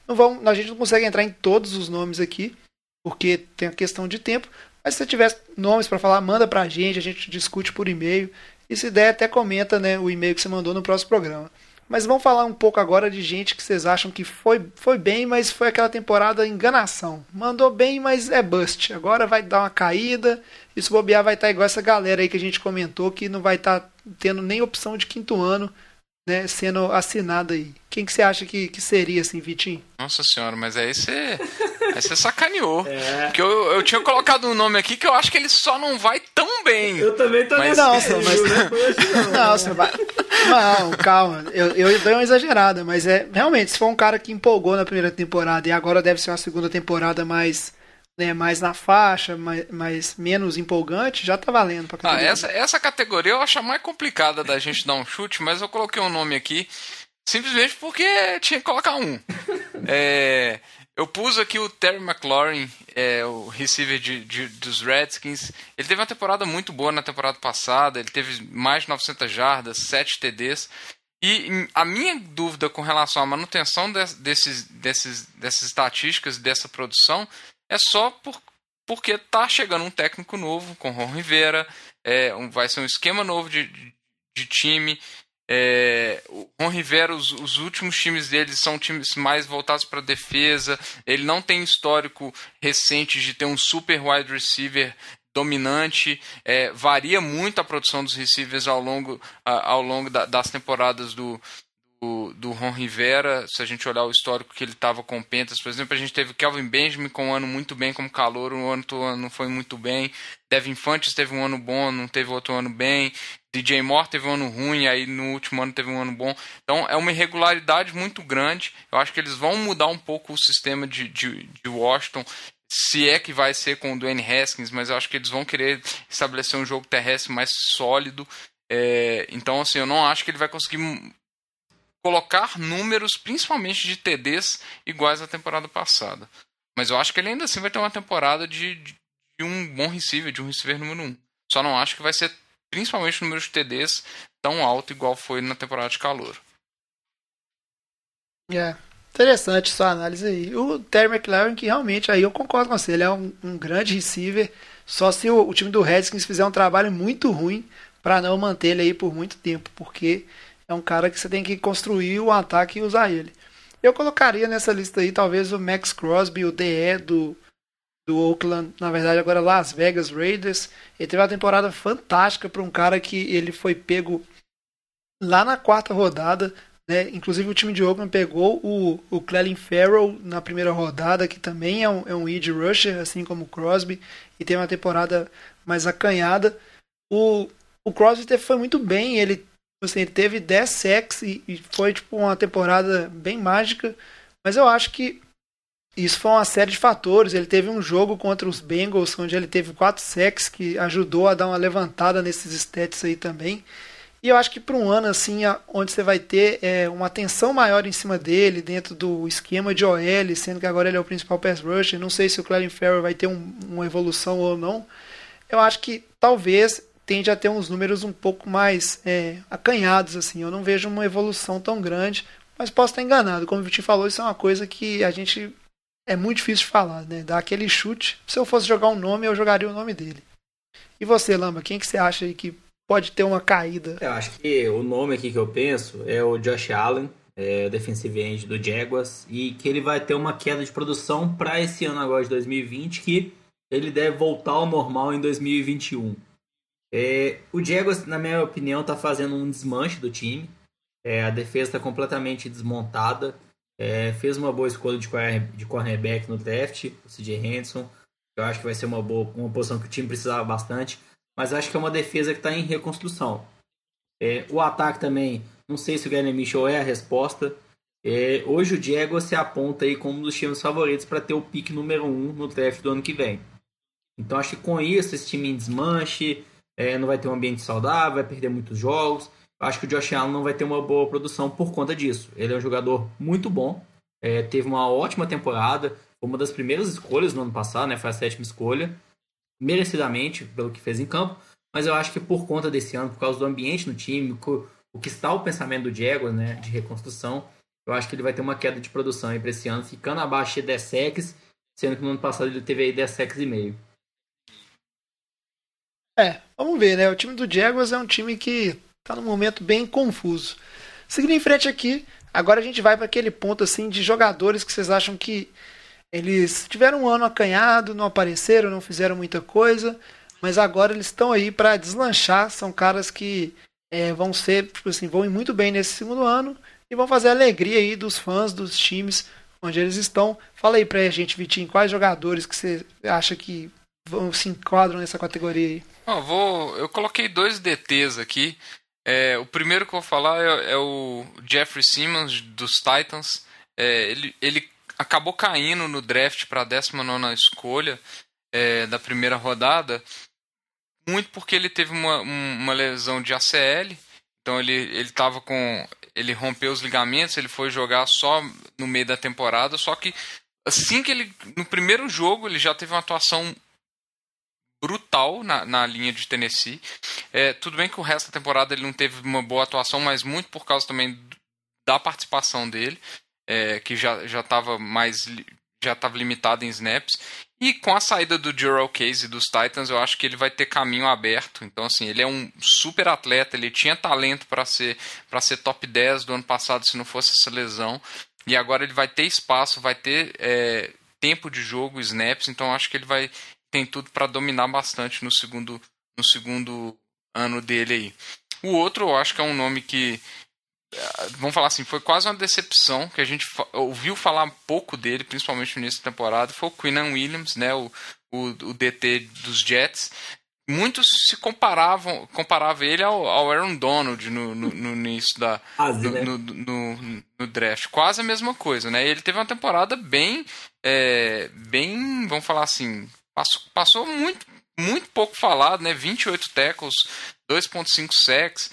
Não vamos, a gente não consegue entrar em todos os nomes aqui, porque tem a questão de tempo, mas se você tiver nomes para falar, manda para a gente, a gente discute por e-mail. E se der, até comenta né, o e-mail que você mandou no próximo programa. Mas vamos falar um pouco agora de gente que vocês acham que foi, foi bem, mas foi aquela temporada enganação. Mandou bem, mas é bust. Agora vai dar uma caída. E se bobear, vai estar igual essa galera aí que a gente comentou, que não vai estar tendo nem opção de quinto ano né, sendo assinada aí. Quem que você acha que, que seria, assim, Vitinho? Nossa senhora, mas aí você Aí você sacaneou. É. Porque eu, eu tinha colocado um nome aqui que eu acho que ele só não vai tão bem. Eu também tô Mas- nesse Não, nível, mas- né? Não. Vai. Não, calma. Eu, eu dei uma exagerada, mas é realmente, se for um cara que empolgou na primeira temporada e agora deve ser uma segunda temporada mais, né, mais na faixa, mais, mais menos empolgante, já tá valendo pra Ah, categoria. essa, essa categoria eu acho a mais complicada da gente dar um chute, mas eu coloquei um nome aqui simplesmente porque tinha que colocar um. É, eu pus aqui o Terry McLaurin, é, o receiver de, de- dos Redskins. Ele teve uma temporada muito boa na temporada passada, ele teve mais de 900 jardas, 7 TDs. E a minha dúvida com relação à manutenção des- desses, desses, dessas estatísticas, dessa produção, é só por, porque tá chegando um técnico novo com Ron Rivera, é, um- vai ser um esquema novo de, de, de time. É, o Ron Rivera, os, os últimos times dele são times mais voltados para defesa. Ele não tem histórico recente de ter um super wide receiver dominante. É, varia muito a produção dos receivers ao longo, ao longo da- das temporadas do, do, Ron Rivera, se a gente olhar o histórico que ele estava com o Pentas, por exemplo, a gente teve o Kelvin Benjamin com um ano muito bem como calor, um ano não foi muito bem. Devin Fantes teve um ano bom, não teve outro ano bem. DJ Moore teve um ano ruim, aí no último ano teve um ano bom. Então é uma irregularidade muito grande. Eu acho que eles vão mudar um pouco o sistema de, de, de Washington. Se é que vai ser com o Dwayne Haskins, mas eu acho que eles vão querer estabelecer um jogo terrestre mais sólido. É, então, assim, eu não acho que ele vai conseguir colocar números, principalmente de TDs, iguais à temporada passada. Mas eu acho que ele ainda assim vai ter uma temporada de, de, um bom receiver, de um receiver número um. Só não acho que vai ser, principalmente o número de TDs, tão alto igual foi na temporada de calor. É. Interessante sua análise aí. O Terry McLaren, que realmente, aí eu concordo com você, ele é um, um grande receiver. Só se o, o time do Redskins fizer um trabalho muito ruim para não manter ele aí por muito tempo, porque é um cara que você tem que construir o ataque e usar ele. Eu colocaria nessa lista aí talvez o Max Crosby, o DE do, do Oakland, na verdade agora Las Vegas Raiders. Ele teve uma temporada fantástica para um cara que ele foi pego lá na quarta rodada, né? Inclusive o time de Oakland pegou o, o Clelin Farrell na primeira rodada, que também é um, é um edge rusher, assim como o Crosby, e tem uma temporada mais acanhada. O, o Crosby foi muito bem, ele, assim, ele teve 10 sacks e, e foi tipo uma temporada bem mágica, mas eu acho que isso foi uma série de fatores. Ele teve um jogo contra os Bengals, onde ele teve 4 sacks, que ajudou a dar uma levantada nesses stats aí também. E eu acho que para um ano assim, onde você vai ter é, uma atenção maior em cima dele, dentro do esquema de OL, sendo que agora ele é o principal pass rusher, não sei se o Clarence Farrell vai ter um- uma evolução ou não. Eu acho que talvez tende a ter uns números um pouco mais é, acanhados, assim. Eu não vejo uma evolução tão grande, mas posso estar enganado. Como o Vitinho falou, isso é uma coisa que a gente é muito difícil de falar, né? Dar aquele chute. Se eu fosse jogar um nome, eu jogaria o nome dele. E você, Lamba, quem que você acha aí que pode ter uma caída? Eu acho que o nome aqui que eu penso é o Josh Allen, é defensive end do Jaguars, e que ele vai ter uma queda de produção para esse ano agora de 2020, que ele deve voltar ao normal em 2021. É, o Jaguars, na minha opinião, está fazendo um desmanche do time. É, a defesa está completamente desmontada. É, fez uma boa escolha de, de cornerback no draft, o CJ Henderson. Eu acho que vai ser uma boa uma posição que o time precisava bastante. Mas acho que é uma defesa que está em reconstrução. É, o ataque também, não sei se o Gary Mitchell é a resposta. É, hoje o Diego se aponta aí como um dos times favoritos para ter o pique número 1 um no draft do ano que vem. Então acho que com isso esse time em desmanche, é, não vai ter um ambiente saudável, vai perder muitos jogos. Acho que o Josh Allen não vai ter uma boa produção por conta disso. Ele é um jogador muito bom, é, teve uma ótima temporada, foi uma das primeiras escolhas no ano passado, né, foi a sétima escolha, merecidamente pelo que fez em campo. Mas eu acho que por conta desse ano, por causa do ambiente no time, o que está o pensamento do Diego, né, de reconstrução, eu acho que ele vai ter uma queda de produção para esse ano, ficando abaixo de 10 sacks, sendo que no ano passado ele teve aí 10 sacks e meio. É, vamos ver, né? O time do Jaguars é um time que tá num momento bem confuso. Seguindo em frente aqui, agora a gente vai para aquele ponto assim de jogadores que vocês acham que eles tiveram um ano acanhado, não apareceram, não fizeram muita coisa, mas agora eles estão aí para deslanchar. São caras que é, vão ser, tipo assim, vão ir muito bem nesse segundo ano e vão fazer a alegria aí dos fãs dos times onde eles estão. Fala aí pra gente, Vitinho, quais jogadores que você acha que vão, se enquadram nessa categoria aí? Ó, vou, eu coloquei dois DTs aqui. É, o primeiro que eu vou falar é, é o Jeffrey Simmons, dos Titans. É, ele, ele acabou caindo no draft para a 19 escolha é, da primeira rodada, muito porque ele teve uma, uma lesão de ACL. Então ele ele estava com ele rompeu os ligamentos, ele foi jogar só no meio da temporada, só que assim que ele no primeiro jogo ele já teve uma atuação brutal na, na linha de Tennessee. É, tudo bem que o resto da temporada ele não teve uma boa atuação, mas muito por causa também da participação dele, é, que já estava mais já estava limitado em snaps. E com a saída do Gerald Case dos Titans, eu acho que ele vai ter caminho aberto. Então, assim, ele é um super atleta, ele tinha talento para ser, para ser top 10 do ano passado se não fosse essa lesão. E agora ele vai ter espaço, vai ter é, tempo de jogo, snaps, então acho que ele vai tem tudo para dominar bastante no segundo, no segundo ano dele aí. O outro, eu acho que é um nome que vamos falar assim, foi quase uma decepção que a gente ouviu falar pouco dele, principalmente no início da temporada, foi o Quinnan Williams, né, o, o, o DT dos Jets. Muitos se comparavam, comparavam ele ao, ao Aaron Donald no, no, no início da Quase, no, né? no, no draft, quase a mesma coisa, né? Ele teve uma temporada bem, é, bem, vamos falar assim, passou, passou muito, muito pouco falado, né? 28 tackles, 2.5 sacks.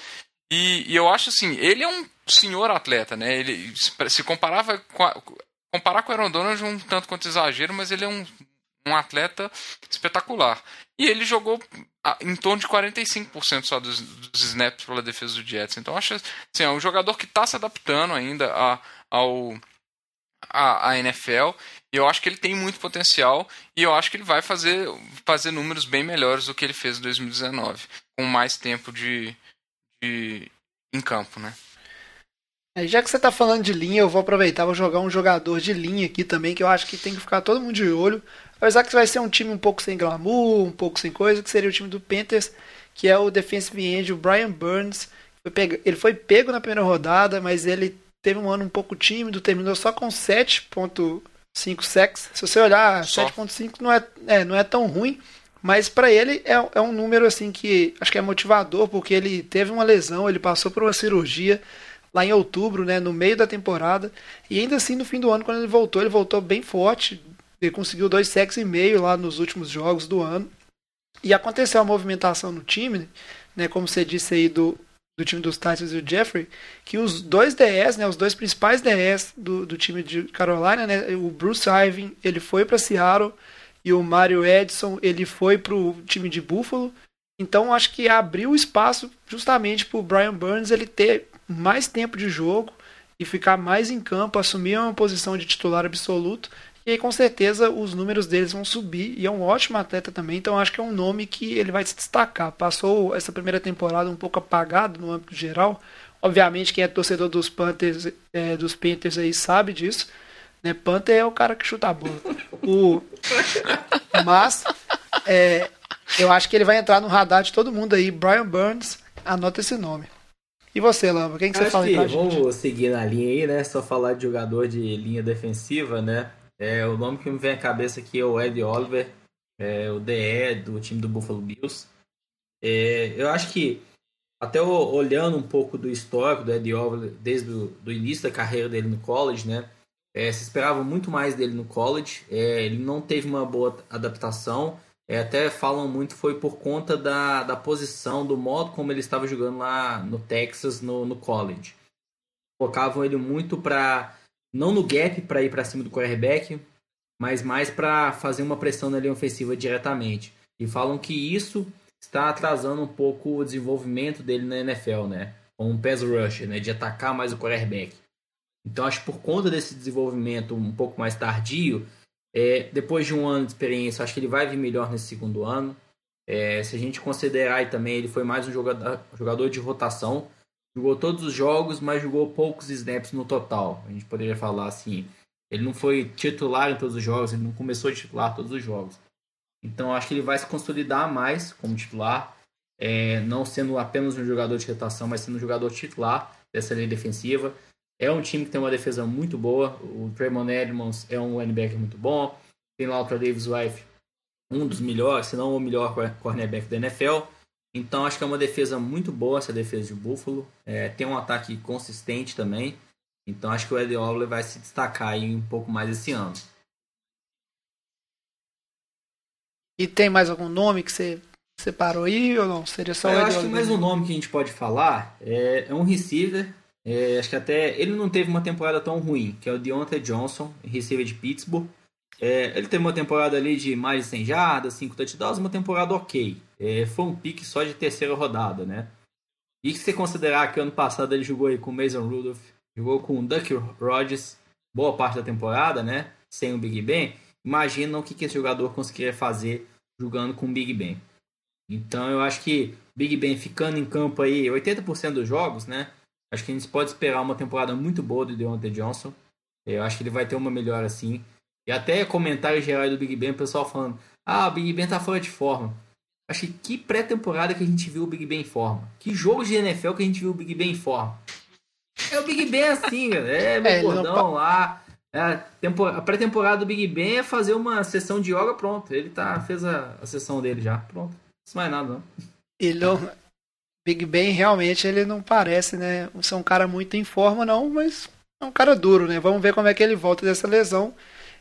E, e, eu acho assim, ele é um senhor atleta, né? Ele se comparava com a, comparar com o Aaron Donald um tanto quanto exagero, mas ele é um, um atleta espetacular. E ele jogou em torno de 45% só dos, dos snaps pela defesa do Jets. Então acho assim, é um jogador que está se adaptando ainda a, ao a, a NFL e eu acho que ele tem muito potencial e eu acho que ele vai fazer, fazer números bem melhores do que ele fez em 2019, com mais tempo de, de, em campo, né? É, já que você está falando de linha, eu vou aproveitar, vou jogar um jogador de linha aqui também, que eu acho que tem que ficar todo mundo de olho. Apesar que vai ser um time um pouco sem glamour, um pouco sem coisa, que seria o time do Panthers, que é o defensive end, o Brian Burns. Ele foi pego na primeira rodada, mas ele teve um ano um pouco tímido, terminou só com 7.5 sacks. Se você olhar, 7.5 não é, é, não é tão ruim, mas para ele é, é um número assim que acho que é motivador, porque ele teve uma lesão, ele passou por uma cirurgia lá em outubro, né, no meio da temporada, e ainda assim no fim do ano, quando ele voltou, ele voltou bem forte, ele conseguiu dois sacks e meio lá nos últimos jogos do ano, e aconteceu a movimentação no time, né, como você disse aí do, do time dos Titans e o Jeffrey, que os dois DS, né, os dois principais DS do, do time de Carolina, né, o Bruce Ivan, ele foi para Seattle, e o Mario Edson, ele foi para o time de Buffalo, então acho que abriu espaço justamente para o Brian Burns ele ter mais tempo de jogo e ficar mais em campo, assumir uma posição de titular absoluto. E aí, com certeza, os números deles vão subir. E é um ótimo atleta também, então acho que é um nome que ele vai se destacar. Passou essa primeira temporada um pouco apagado no âmbito geral. Obviamente, quem é torcedor dos Panthers, é, dos Panthers aí sabe disso. Né? Panther é o cara que chuta a bola. O... Mas, é, eu acho que ele vai entrar no radar de todo mundo aí. Brian Burns, anota esse nome. E você, Lamba, quem que você Acho fala que pra gente? vamos seguir na linha aí, né? Só falar de jogador de linha defensiva, né? É, o nome que me vem à cabeça aqui é o Ed Oliver, é, o DE do time do Buffalo Bills. É, eu acho que, até olhando um pouco do histórico do Ed Oliver, desde o início da carreira dele no college, né? É, se esperava muito mais dele no college. É, ele não teve uma boa adaptação. É, até falam muito foi por conta da, da posição, do modo como ele estava jogando lá no Texas, no, no college. Focavam ele muito para não no gap para ir para cima do quarterback, mas mais para fazer uma pressão na linha ofensiva diretamente. E falam que isso está atrasando um pouco o desenvolvimento dele na NFL, né? Com um pass rusher, né? De atacar mais o quarterback. Então acho que por conta desse desenvolvimento um pouco mais tardio, é, depois de um ano de experiência, acho que ele vai vir melhor nesse segundo ano. É, se a gente considerar aí também, ele foi mais um jogador, jogador de rotação. Jogou todos os jogos, mas jogou poucos snaps no total. A gente poderia falar assim. Ele não foi titular em todos os jogos, ele não começou a titular todos os jogos. Então acho que ele vai se consolidar mais como titular, é, não sendo apenas um jogador de rotação, mas sendo um jogador titular dessa linha defensiva. É um time que tem uma defesa muito boa. O Tremont Edmonds é um linebacker muito bom. Tem lá o Davis Wife, um dos melhores, se não o melhor cornerback da NFL. Então acho que é uma defesa muito boa essa defesa de Buffalo. É, tem um ataque consistente também. Então acho que o Eddie Oble vai se destacar aí um pouco mais esse ano. E tem mais algum nome que você separou aí ou não? Seria só Eu o acho que mais um nome que a gente pode falar é, é um receiver. É, acho que até ele não teve uma temporada tão ruim, que é o Deontay Johnson, receiver de Pittsburgh. É, ele teve uma temporada ali de mais de 100 jardas, 5 touchdowns, uma temporada ok. É, foi um pique só de terceira rodada, né? E se você considerar que ano passado ele jogou aí com o Mason Rudolph, jogou com o Duck Rodgers boa parte da temporada, né? Sem o Big Ben, imagina o que, que esse jogador conseguiria fazer jogando com o Big Ben. Então eu acho que Big Ben ficando em campo aí 80% dos jogos, né? Acho que a gente pode esperar uma temporada muito boa do Deontay Johnson. Eu acho que ele vai ter uma melhora assim. E até comentário geral do Big Ben, o pessoal falando: ah, o Big Ben tá fora de forma. Acho que que pré-temporada que a gente viu o Big Ben em forma. Que jogo de NFL que a gente viu o Big Ben em forma. É o Big Ben assim, cara. É meu é, cordão não... lá. É, a pré-temporada do Big Ben é fazer uma sessão de yoga, pronto. Ele tá, fez a, a sessão dele já, pronto. Não mais nada, não. Ele não. Big Ben realmente ele não parece, né? Ser um cara muito em forma, não, mas é um cara duro, né? Vamos ver como é que ele volta dessa lesão.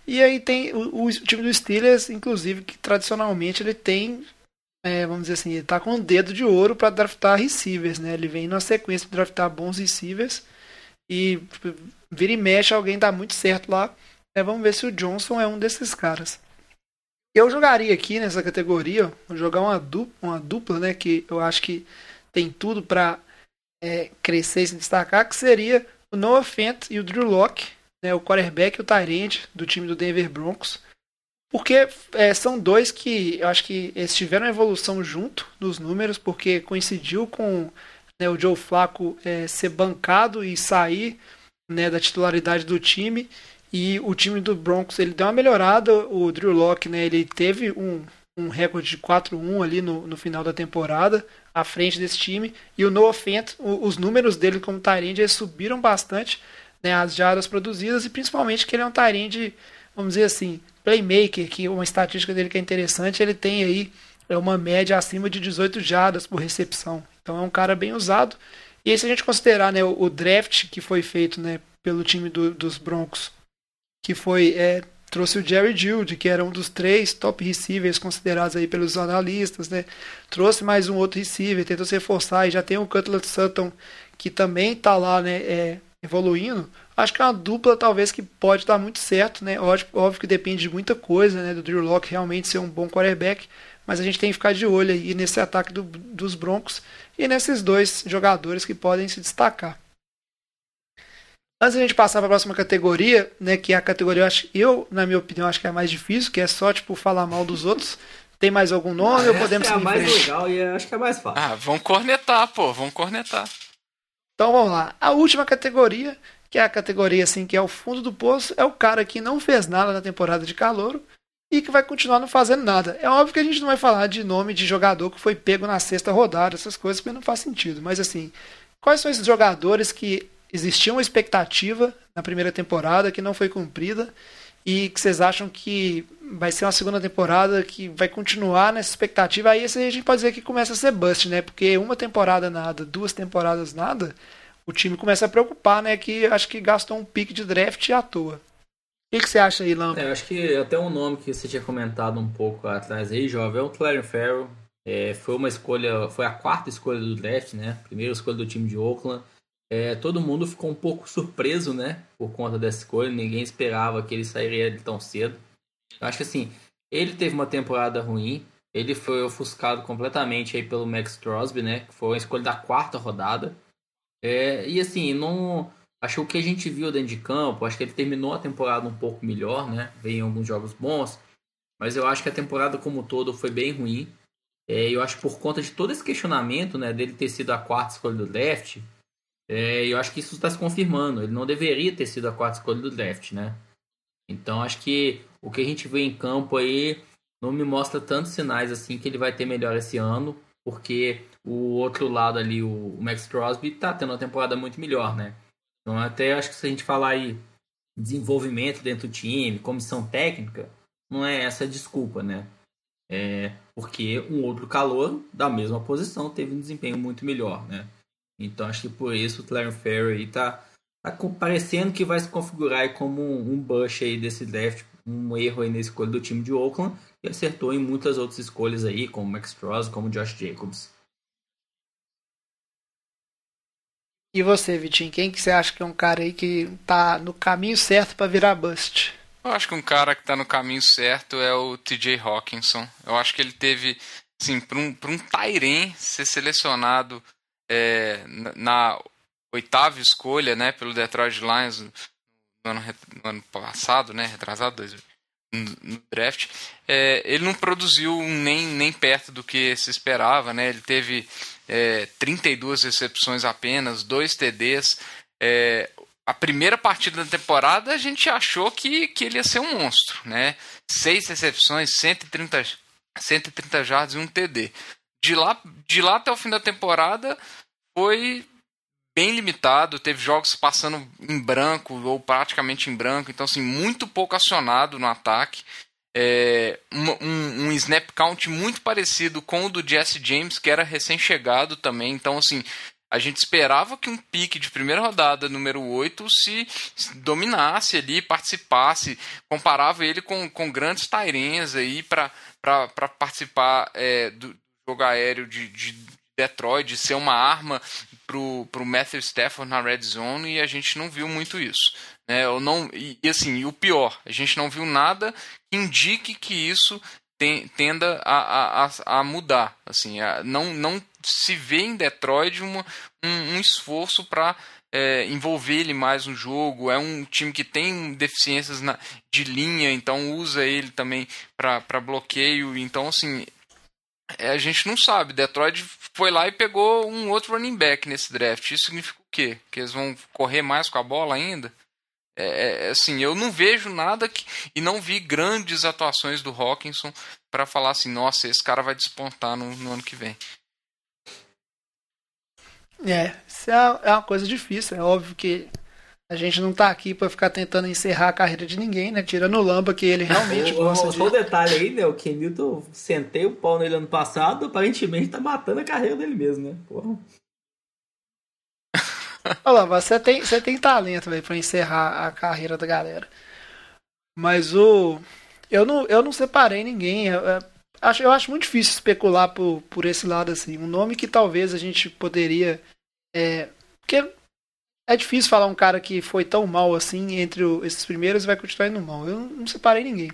E aí tem o, o time do Steelers, inclusive, que tradicionalmente ele tem, é, vamos dizer assim, ele tá com um dedo de ouro para draftar receivers, né? Ele vem na sequência de draftar bons receivers e tipo, vira e mexe, alguém dá muito certo lá. É, vamos ver se o Johnson é um desses caras. Eu jogaria aqui nessa categoria, vou jogar uma dupla, uma dupla, né? Que eu acho que tem tudo para é, crescer e se destacar, que seria o Noah Fent e o Drew Locke né, o quarterback e o Tyrant do time do Denver Broncos. Porque é, são dois que eu acho que eles tiveram evolução junto nos números, porque coincidiu com né, o Joe Flacco é, ser bancado e sair né, da titularidade do time. E o time do Broncos ele deu uma melhorada. O Drew Locke né, ele teve um, um recorde de 4-1 ali no, no final da temporada, à frente desse time. E o Noah Fent, os números dele como Tyrande subiram bastante né, as jardas produzidas e principalmente que ele é um Tyrande, vamos dizer assim, playmaker, que uma estatística dele que é interessante, ele tem aí é uma média acima de 18 jardas por recepção. Então é um cara bem usado. E aí, se a gente considerar né, o, o draft que foi feito né, pelo time do, dos Broncos, que foi é, trouxe o Jerry Jude, que era um dos três top receivers considerados aí pelos analistas, né? Trouxe mais um outro receiver, tentou se reforçar e já tem o Cutler Sutton que também está lá, né? É, evoluindo, acho que é uma dupla talvez que pode dar muito certo, né? Óbvio, óbvio que depende de muita coisa, né? Do Drew Locke realmente ser um bom quarterback, mas a gente tem que ficar de olho aí nesse ataque do, dos Broncos e nesses dois jogadores que podem se destacar. Antes de a gente passar para a próxima categoria, né, que é a categoria, eu, acho, eu, na minha opinião, acho que é a mais difícil, que é só, tipo, falar mal dos outros. Tem mais algum nome ah, ou podemos é a mais legal e acho que é a mais fácil. Ah, vamos cornetar, pô, vamos cornetar. Então vamos lá. A última categoria, que é a categoria assim que é o fundo do poço, é o cara que não fez nada na temporada de calouro e que vai continuar não fazendo nada. É óbvio que a gente não vai falar de nome de jogador que foi pego na sexta rodada, essas coisas, porque não faz sentido. Mas assim, quais são esses jogadores que existia uma expectativa na primeira temporada que não foi cumprida e que vocês acham que vai ser uma segunda temporada que vai continuar nessa expectativa. Aí esse a gente pode dizer que começa a ser bust, né? Porque uma temporada nada, duas temporadas nada, o time começa a preocupar, né? Que acho que gastou um pique de draft à toa. O que, que você acha aí, Lampo? É, eu acho que até um nome que você tinha comentado um pouco atrás aí, jovem, é o Clarence Farrell. É, foi uma escolha, foi a quarta escolha do draft, né? Primeira escolha do time de Oakland. É, todo mundo ficou um pouco surpreso, né? Por conta dessa escolha. Ninguém esperava que ele sairia tão cedo. Eu acho que assim, ele teve uma temporada ruim. Ele foi ofuscado completamente aí pelo Max Crosby, né? Que foi a escolha da quarta rodada. É, e assim, não. Acho que o que a gente viu dentro de campo, acho que ele terminou a temporada um pouco melhor, né? Veio alguns jogos bons. Mas eu acho que a temporada como um todo foi bem ruim. É, eu acho que por conta de todo esse questionamento, né? Dele ter sido a quarta escolha do draft. É, eu acho que isso está se confirmando. Ele não deveria ter sido a quarta escolha do draft, né? Então acho que o que a gente vê em campo aí não me mostra tantos sinais assim que ele vai ter melhor esse ano, porque o outro lado ali, o Max Crosby, tá tendo uma temporada muito melhor, né? Então, até acho que se a gente falar aí desenvolvimento dentro do time, comissão técnica, não é essa desculpa, né? É porque um outro calor da mesma posição teve um desempenho muito melhor, né? Então acho que por isso o Clarence Ferry tá, tá parecendo que vai se configurar como um, um bush aí desse draft, um erro aí na escolha do time de Oakland e acertou em muitas outras escolhas aí, como Max Cross, como Josh Jacobs. E você, Vitinho, quem que você acha que é um cara aí que tá no caminho certo para virar bust? Eu acho que um cara que tá no caminho certo é o TJ Hawkinson. Eu acho que ele teve, assim, para um, pra um Tyren ser selecionado é, na, na oitava escolha, né, pelo Detroit Lions no ano, no ano passado, né, retrasado, dois, no draft, é, ele não produziu nem, nem perto do que se esperava, né? Ele teve é, 32 recepções apenas, dois TDs. É, a primeira partida da temporada a gente achou que, que ele ia ser um monstro, né? Seis recepções, 130, 130 jardas e um TD. De lá, de lá até o fim da temporada foi bem limitado, teve jogos passando em branco ou praticamente em branco, então assim, muito pouco acionado no ataque. É, um, um, snap count muito parecido com o do Jesse James, que era recém-chegado também. Então, assim, a gente esperava que um pique de primeira rodada, número 8, se dominasse ali, participasse, comparava ele com, com grandes Tyrens aí para participar é, do jogo aéreo de, de Detroit, de ser uma arma pro, pro Matthew Stafford na red zone e a gente não viu muito isso. Né? Eu não, e, e assim, o pior, a gente não viu nada que indique que isso tem, tenda a, a, a mudar. Assim, a, não, não se vê em Detroit uma, um, um esforço para é, envolver ele mais no jogo. É um time que tem deficiências na, de linha, então usa ele também para bloqueio. Então, assim, é, a gente não sabe. Detroit foi lá e pegou um outro running back nesse draft. Isso significa o quê? Que eles vão correr mais com a bola ainda? É, é assim, eu não vejo nada que, e não vi grandes atuações do Hawkinson para falar assim, nossa, esse cara vai despontar no, no ano que vem. É, isso é, é uma coisa difícil. É óbvio que a gente não tá aqui para ficar tentando encerrar a carreira de ninguém, né? Tirando o Lamba, que ele realmente o, gosta o, de... Só um detalhe aí, né? O Kenilton sentei o pau nele ano passado, aparentemente tá matando a carreira dele mesmo, né? Porra. Olha lá, você tem, você tem talento, velho, pra encerrar a carreira da galera. Mas o... Eu não, eu não separei ninguém. Eu, eu, acho, eu acho muito difícil especular por, por esse lado, assim. Um nome que talvez a gente poderia... É, porque é difícil falar um cara que foi tão mal assim entre o, esses primeiros e vai continuar indo mal. Eu não separei ninguém.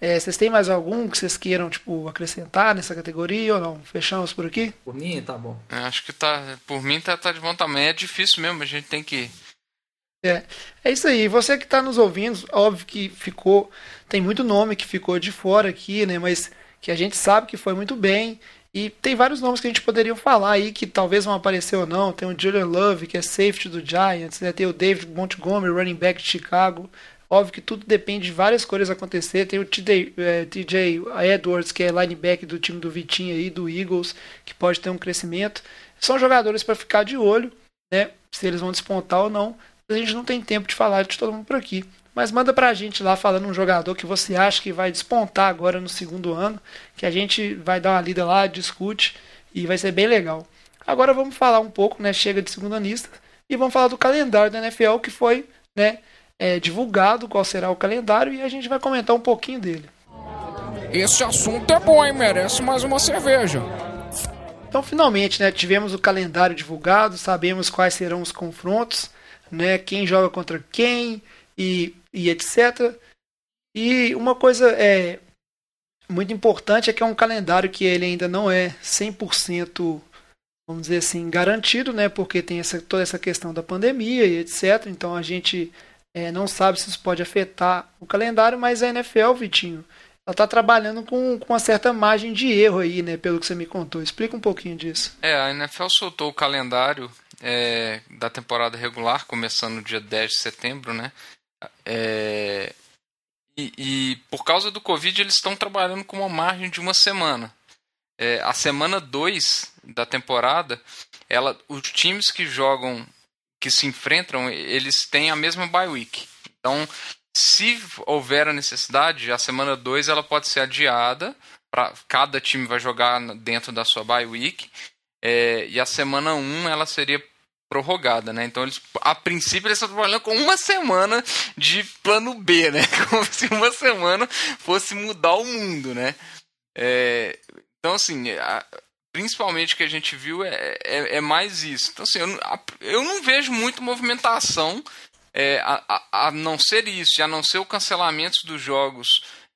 É, vocês têm mais algum que vocês queiram tipo acrescentar nessa categoria ou não? Fechamos por aqui? Por mim, tá bom. É, acho que tá. Por mim tá, tá de bom tamanho. É difícil mesmo, a gente tem que. É, é isso aí. Você que está nos ouvindo, óbvio que ficou. Tem muito nome que ficou de fora aqui, né? Mas que a gente sabe que foi muito bem. E tem vários nomes que a gente poderia falar aí que talvez vão aparecer ou não. Tem o Julian Love, que é safety do Giants, né? tem o David Montgomery, running back de Chicago. Óbvio que tudo depende de várias coisas acontecer. Tem o TJ, é, TJ Edwards, que é linebacker do time do Vitinho aí, do Eagles, que pode ter um crescimento. São jogadores para ficar de olho, né? Se eles vão despontar ou não. A gente não tem tempo de falar de todo mundo por aqui. Mas manda pra gente lá falando um jogador que você acha que vai despontar agora no segundo ano, que a gente vai dar uma lida lá, discute e vai ser bem legal. Agora vamos falar um pouco, né? Chega de segunda lista e vamos falar do calendário da NFL que foi, né? É, divulgado qual será o calendário e a gente vai comentar um pouquinho dele. Esse assunto é bom, hein? Merece mais uma cerveja. Então, finalmente, né? Tivemos o calendário divulgado, sabemos quais serão os confrontos, né? Quem joga contra quem e e etc. E uma coisa é muito importante é que é um calendário que ele ainda não é 100%, vamos dizer assim, garantido, né? Porque tem essa, toda essa questão da pandemia e etc. Então a gente é, não sabe se isso pode afetar o calendário, mas a NFL, Vitinho, ela está trabalhando com, com uma certa margem de erro aí, né? Pelo que você me contou. Explica um pouquinho disso. É, a NFL soltou o calendário é, da temporada regular, começando no dia 10 de setembro, né? É, e, e, por causa do Covid, eles estão trabalhando com uma margem de uma semana. É, a semana 2 da temporada, ela, os times que jogam, que se enfrentam, eles têm a mesma bye week. Então, se houver a necessidade, a semana 2 ela pode ser adiada. Pra, cada time vai jogar dentro da sua bye week. É, e a semana 1 um, ela seria prorrogada, né? Então eles, a princípio eles estão trabalhando com uma semana de plano B, né? Como se uma semana fosse mudar o mundo, né? É, então assim, a, principalmente o que a gente viu é, é, é mais isso. Então assim, eu, a, eu não vejo muito movimentação é, a, a, a, não ser isso, e a não ser o cancelamento dos jogos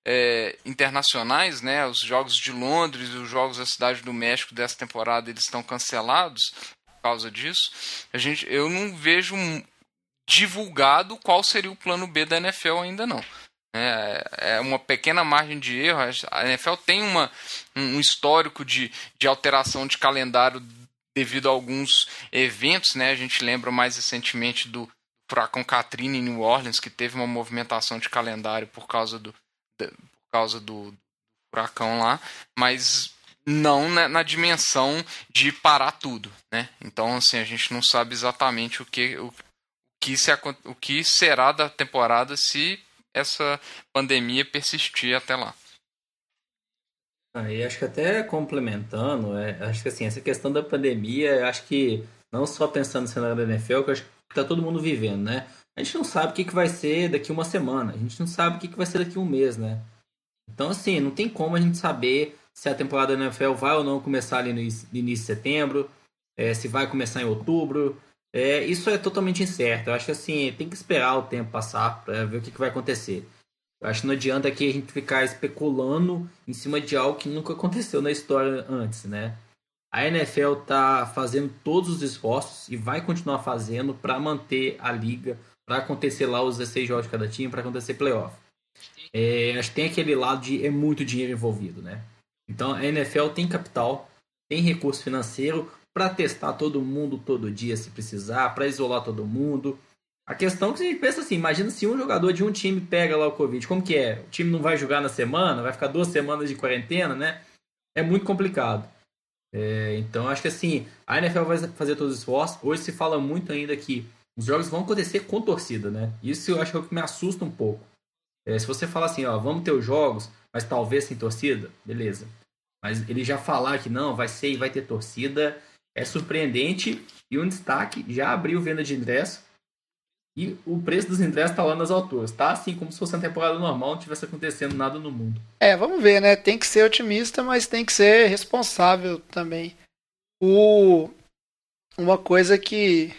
é, internacionais, né? Os jogos de Londres, os jogos da Cidade do México dessa temporada, eles estão cancelados causa disso. A gente, eu não vejo divulgado qual seria o plano B da NFL ainda não. É, é uma pequena margem de erro. A NFL tem uma, um histórico de, de alteração de calendário devido a alguns eventos, né? A gente lembra mais recentemente do furacão Katrina em New Orleans, que teve uma movimentação de calendário por causa do, por causa do furacão lá, mas não na, na, dimensão de parar tudo, né? Então, assim, a gente não sabe exatamente o que, o, que, se, o que será da temporada se essa pandemia persistir até lá. Aí acho que até complementando, é, acho que assim, essa questão da pandemia, acho que não só pensando no cenário da NFL, que acho que tá todo mundo vivendo, né? A gente não sabe o que, que vai ser daqui uma semana, a gente não sabe o que, que vai ser daqui um mês, né? Então, assim, não tem como a gente saber se a temporada da NFL vai ou não começar ali no início de setembro, é, se vai começar em outubro. É, isso é totalmente incerto. Eu acho que assim, tem que esperar o tempo passar para ver o que, que vai acontecer. Eu acho que não adianta aqui a gente ficar especulando em cima de algo que nunca aconteceu na história antes, né? A NFL está fazendo todos os esforços e vai continuar fazendo para manter a liga, para acontecer lá os 16 jogos de cada time, para acontecer playoff. É, acho que tem aquele lado de é muito dinheiro envolvido, né? Então a NFL tem capital, tem recurso financeiro para testar todo mundo todo dia se precisar, para isolar todo mundo. A questão é que a gente pensa assim, imagina se um jogador de um time pega lá o Covid, como que é? O time não vai jogar na semana, vai ficar duas semanas de quarentena, né? É muito complicado. É, então acho que assim, a NFL vai fazer todos os esforços. Hoje se fala muito ainda que os jogos vão acontecer com torcida, né? Isso eu acho que é que me assusta um pouco. É, se você fala assim, ó, vamos ter os jogos, mas talvez sem torcida, beleza. Mas ele já falar que não, vai ser e vai ter torcida, é surpreendente. E um destaque, já abriu venda de ingresso. E o preço dos ingressos está lá nas alturas. Tá assim como se fosse uma temporada normal, não tivesse acontecendo nada no mundo. É, vamos ver, né? Tem que ser otimista, mas tem que ser responsável também. O... Uma coisa que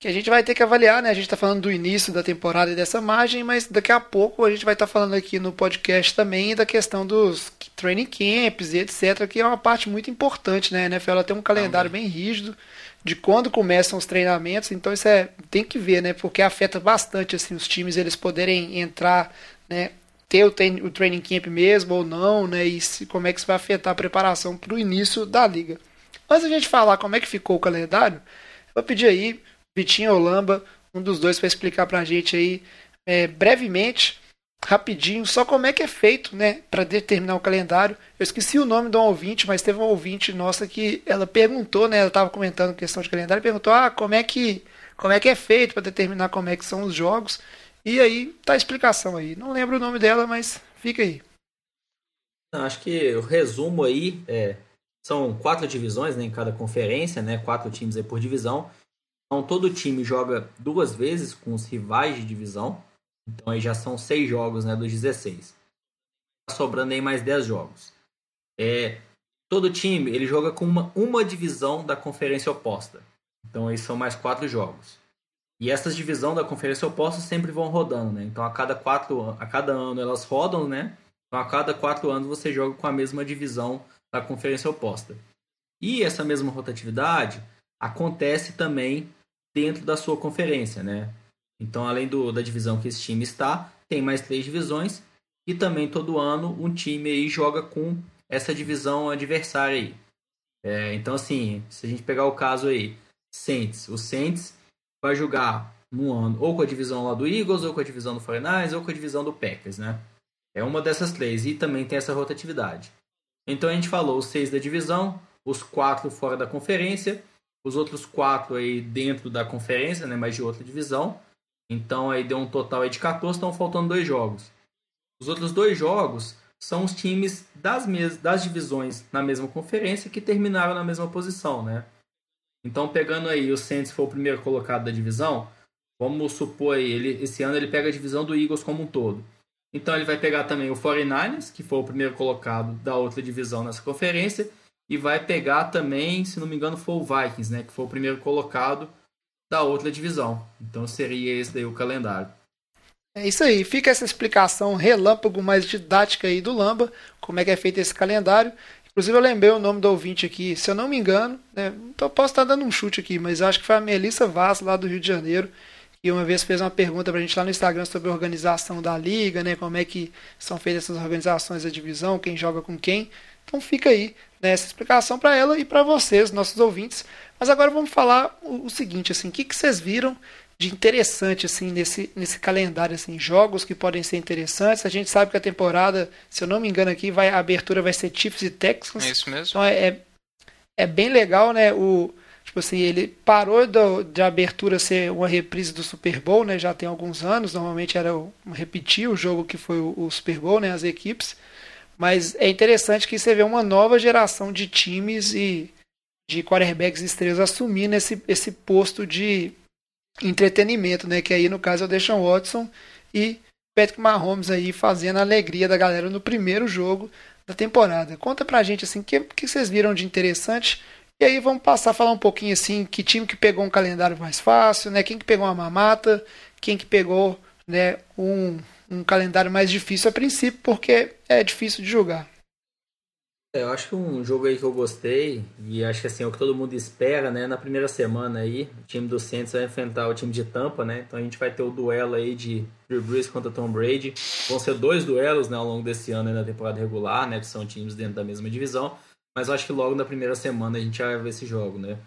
que a gente vai ter que avaliar, né? A gente está falando do início da temporada e dessa margem, mas daqui a pouco a gente vai estar tá falando aqui no podcast também da questão dos training camps e etc, que é uma parte muito importante, né? A NFL ela tem um calendário bem rígido de quando começam os treinamentos, então isso é tem que ver, né? Porque afeta bastante assim os times eles poderem entrar, né? Ter o, o training camp mesmo ou não, né? E se, como é que isso vai afetar a preparação para o início da liga. Antes a gente falar como é que ficou o calendário, eu vou pedir aí Vitinho ou Lamba, um dos dois, para explicar para a gente aí é, brevemente, rapidinho, só como é que é feito, né, para determinar o calendário. Eu esqueci o nome de um ouvinte, mas teve um ouvinte nossa que ela perguntou, né, ela estava comentando questão de calendário, perguntou, ah, como é que como é que é feito para determinar como é que são os jogos. E aí tá a explicação aí. Não lembro o nome dela, mas fica aí. Acho que o resumo aí é, são quatro divisões né, em cada conferência, né? Quatro times aí por divisão. Então todo time joga duas vezes com os rivais de divisão. Então aí já são seis jogos né, dos 16. Tá sobrando aí mais 10 jogos. É, todo time ele joga com uma, uma divisão da conferência oposta. Então aí são mais quatro jogos. E essas divisões da conferência oposta sempre vão rodando, né? Então a cada quatro, a cada ano elas rodam, né? Então a cada quatro anos você joga com a mesma divisão da conferência oposta. E essa mesma rotatividade acontece também dentro da sua conferência, né? Então, além do, da divisão que esse time está, tem mais três divisões e também todo ano um time aí joga com essa divisão adversária aí. É, então, assim, se a gente pegar o caso aí, Saints, o Saints vai jogar no ano ou com a divisão lá do Eagles, ou com a divisão do 49 ou com a divisão do Packers, né? É uma dessas três e também tem essa rotatividade. Então a gente falou os seis da divisão, os quatro fora da conferência os outros quatro aí dentro da conferência, né, mas de outra divisão. Então aí deu um total aí de 14, estão faltando dois jogos. Os outros dois jogos são os times das, mes das divisões na mesma conferência que terminaram na mesma posição, né? Então pegando aí o Saints foi o primeiro colocado da divisão, vamos supor aí, ele, esse ano ele pega a divisão do Eagles como um todo. Então ele vai pegar também o 49ers, que foi o primeiro colocado da outra divisão nessa conferência, e vai pegar também, se não me engano, foi o Vikings, né, que foi o primeiro colocado da outra divisão. Então seria esse daí o calendário. É isso aí, fica essa explicação relâmpago mais didática aí do Lamba, como é que é feito esse calendário. Inclusive eu lembrei o nome do ouvinte aqui, se eu não me engano, né, então posso estar dando um chute aqui, mas acho que foi a Melissa Vaz, lá do Rio de Janeiro, que uma vez fez uma pergunta pra gente lá no Instagram sobre a organização da liga, né, como é que são feitas essas organizações da divisão, quem joga com quem. Então fica aí né, essa explicação para ela e para vocês, nossos ouvintes. Mas agora vamos falar o, o seguinte, assim, o que, que vocês viram de interessante assim nesse, nesse calendário assim jogos que podem ser interessantes a gente sabe que a temporada se eu não me engano aqui vai a abertura vai ser Chiefs e Texans É isso mesmo. então é, é, é bem legal né o tipo assim ele parou do, de abertura ser uma reprise do Super Bowl né já tem alguns anos normalmente era o, repetir o jogo que foi o, o Super Bowl né as equipes mas é interessante que você vê uma nova geração de times e de quarterbacks estrelas assumindo esse, esse posto de entretenimento, né? Que aí no caso é o Deshaun Watson e Patrick Mahomes aí fazendo a alegria da galera no primeiro jogo da temporada. Conta pra gente assim, o que, que vocês viram de interessante? E aí vamos passar a falar um pouquinho assim, que time que pegou um calendário mais fácil, né? Quem que pegou uma mamata, quem que pegou, né, um, um calendário mais difícil a princípio, porque é difícil de jogar. É, eu acho que um jogo aí que eu gostei, e acho que assim, é o que todo mundo espera, né? Na primeira semana aí, o time do Saints vai enfrentar o time de Tampa, né? Então a gente vai ter o duelo aí de Drew Brees contra Tom Brady. Vão ser dois duelos, né, ao longo desse ano aí na temporada regular, né? Que são times dentro da mesma divisão. Mas eu acho que logo na primeira semana a gente vai ver esse jogo, né?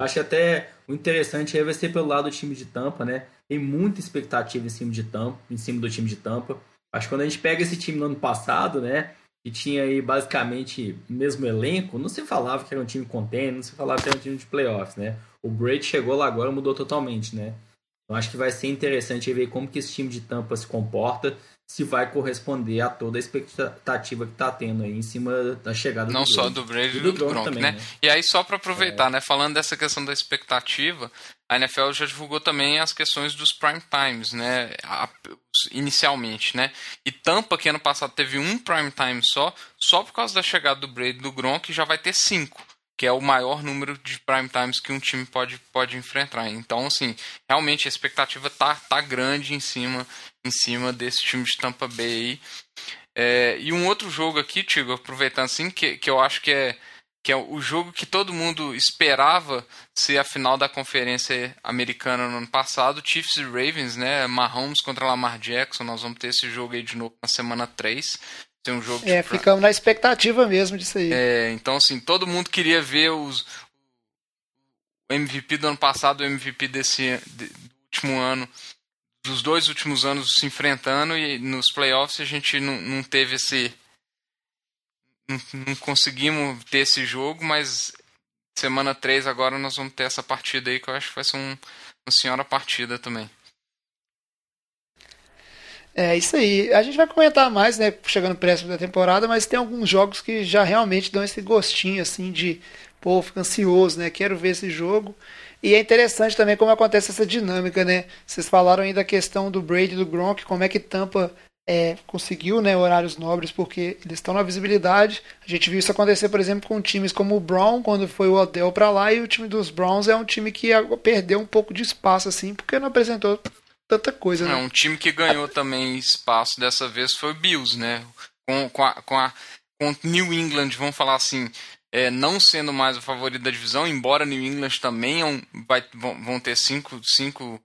Acho que até o interessante aí vai ser pelo lado do time de Tampa, né? Tem muita expectativa em cima de Tampa, em cima do time de Tampa. Acho que quando a gente pega esse time no ano passado, né? que tinha aí basicamente o mesmo elenco, não se falava que era um time contente, não se falava que era um time de playoffs, né? O Brady chegou lá agora mudou totalmente, né? Então acho que vai ser interessante ver como que esse time de Tampa se comporta, se vai corresponder a toda a expectativa que tá tendo aí em cima da chegada Não do só do Brady E do do, Gronk né? né? E aí, só para aproveitar, né? Falando dessa questão da expectativa, a NFL já divulgou também as questões dos prime times, né? Inicialmente, né? E Tampa, que ano passado teve um prime time só, só por causa da chegada do Brady do Gronk, já vai ter cinco, que é o maior número de prime times que um time pode, pode enfrentar. Então, assim, realmente a expectativa tá, tá grande em cima, em cima desse time de Tampa Bay. É, e um outro jogo aqui, Tigo, aproveitando assim, que, que eu acho que é, que é o jogo que todo mundo esperava ser a final da conferência americana no ano passado, Chiefs e Ravens, né? Mahomes contra Lamar Jackson, nós vamos ter esse jogo aí de novo na semana 3. Tem um jogo É, ficamos na expectativa mesmo disso aí. é, então, assim, todo mundo queria ver os, o MVP do ano passado, o MVP desse de- do último ano, dos dois últimos anos se enfrentando e nos playoffs a gente não, não teve esse. Não, conseguimos ter esse jogo, mas semana 3 agora nós vamos ter essa partida aí que eu acho que vai ser um, uma senhora partida também. É isso aí. A gente vai comentar mais, né, chegando próximo da temporada, mas tem alguns jogos que já realmente dão esse gostinho assim de, pô, fica ansioso, né? Quero ver esse jogo. E é interessante também como acontece essa dinâmica, né? Vocês falaram aí da questão do Brady e do Gronk, como é que Tampa é, conseguiu né, horários nobres, porque eles estão na visibilidade. A gente viu isso acontecer, por exemplo, com times como o Brown, quando foi o Odell para lá, e o time dos Browns é um time que perdeu um pouco de espaço, assim, porque não apresentou tanta coisa, né? É, um time que ganhou também espaço dessa vez foi o Bills, né? Com, com, a, com, a, com New England, vamos falar assim, é, não sendo mais o favorito da divisão, embora New England também é um, vai, vão, vão ter cinco, cinco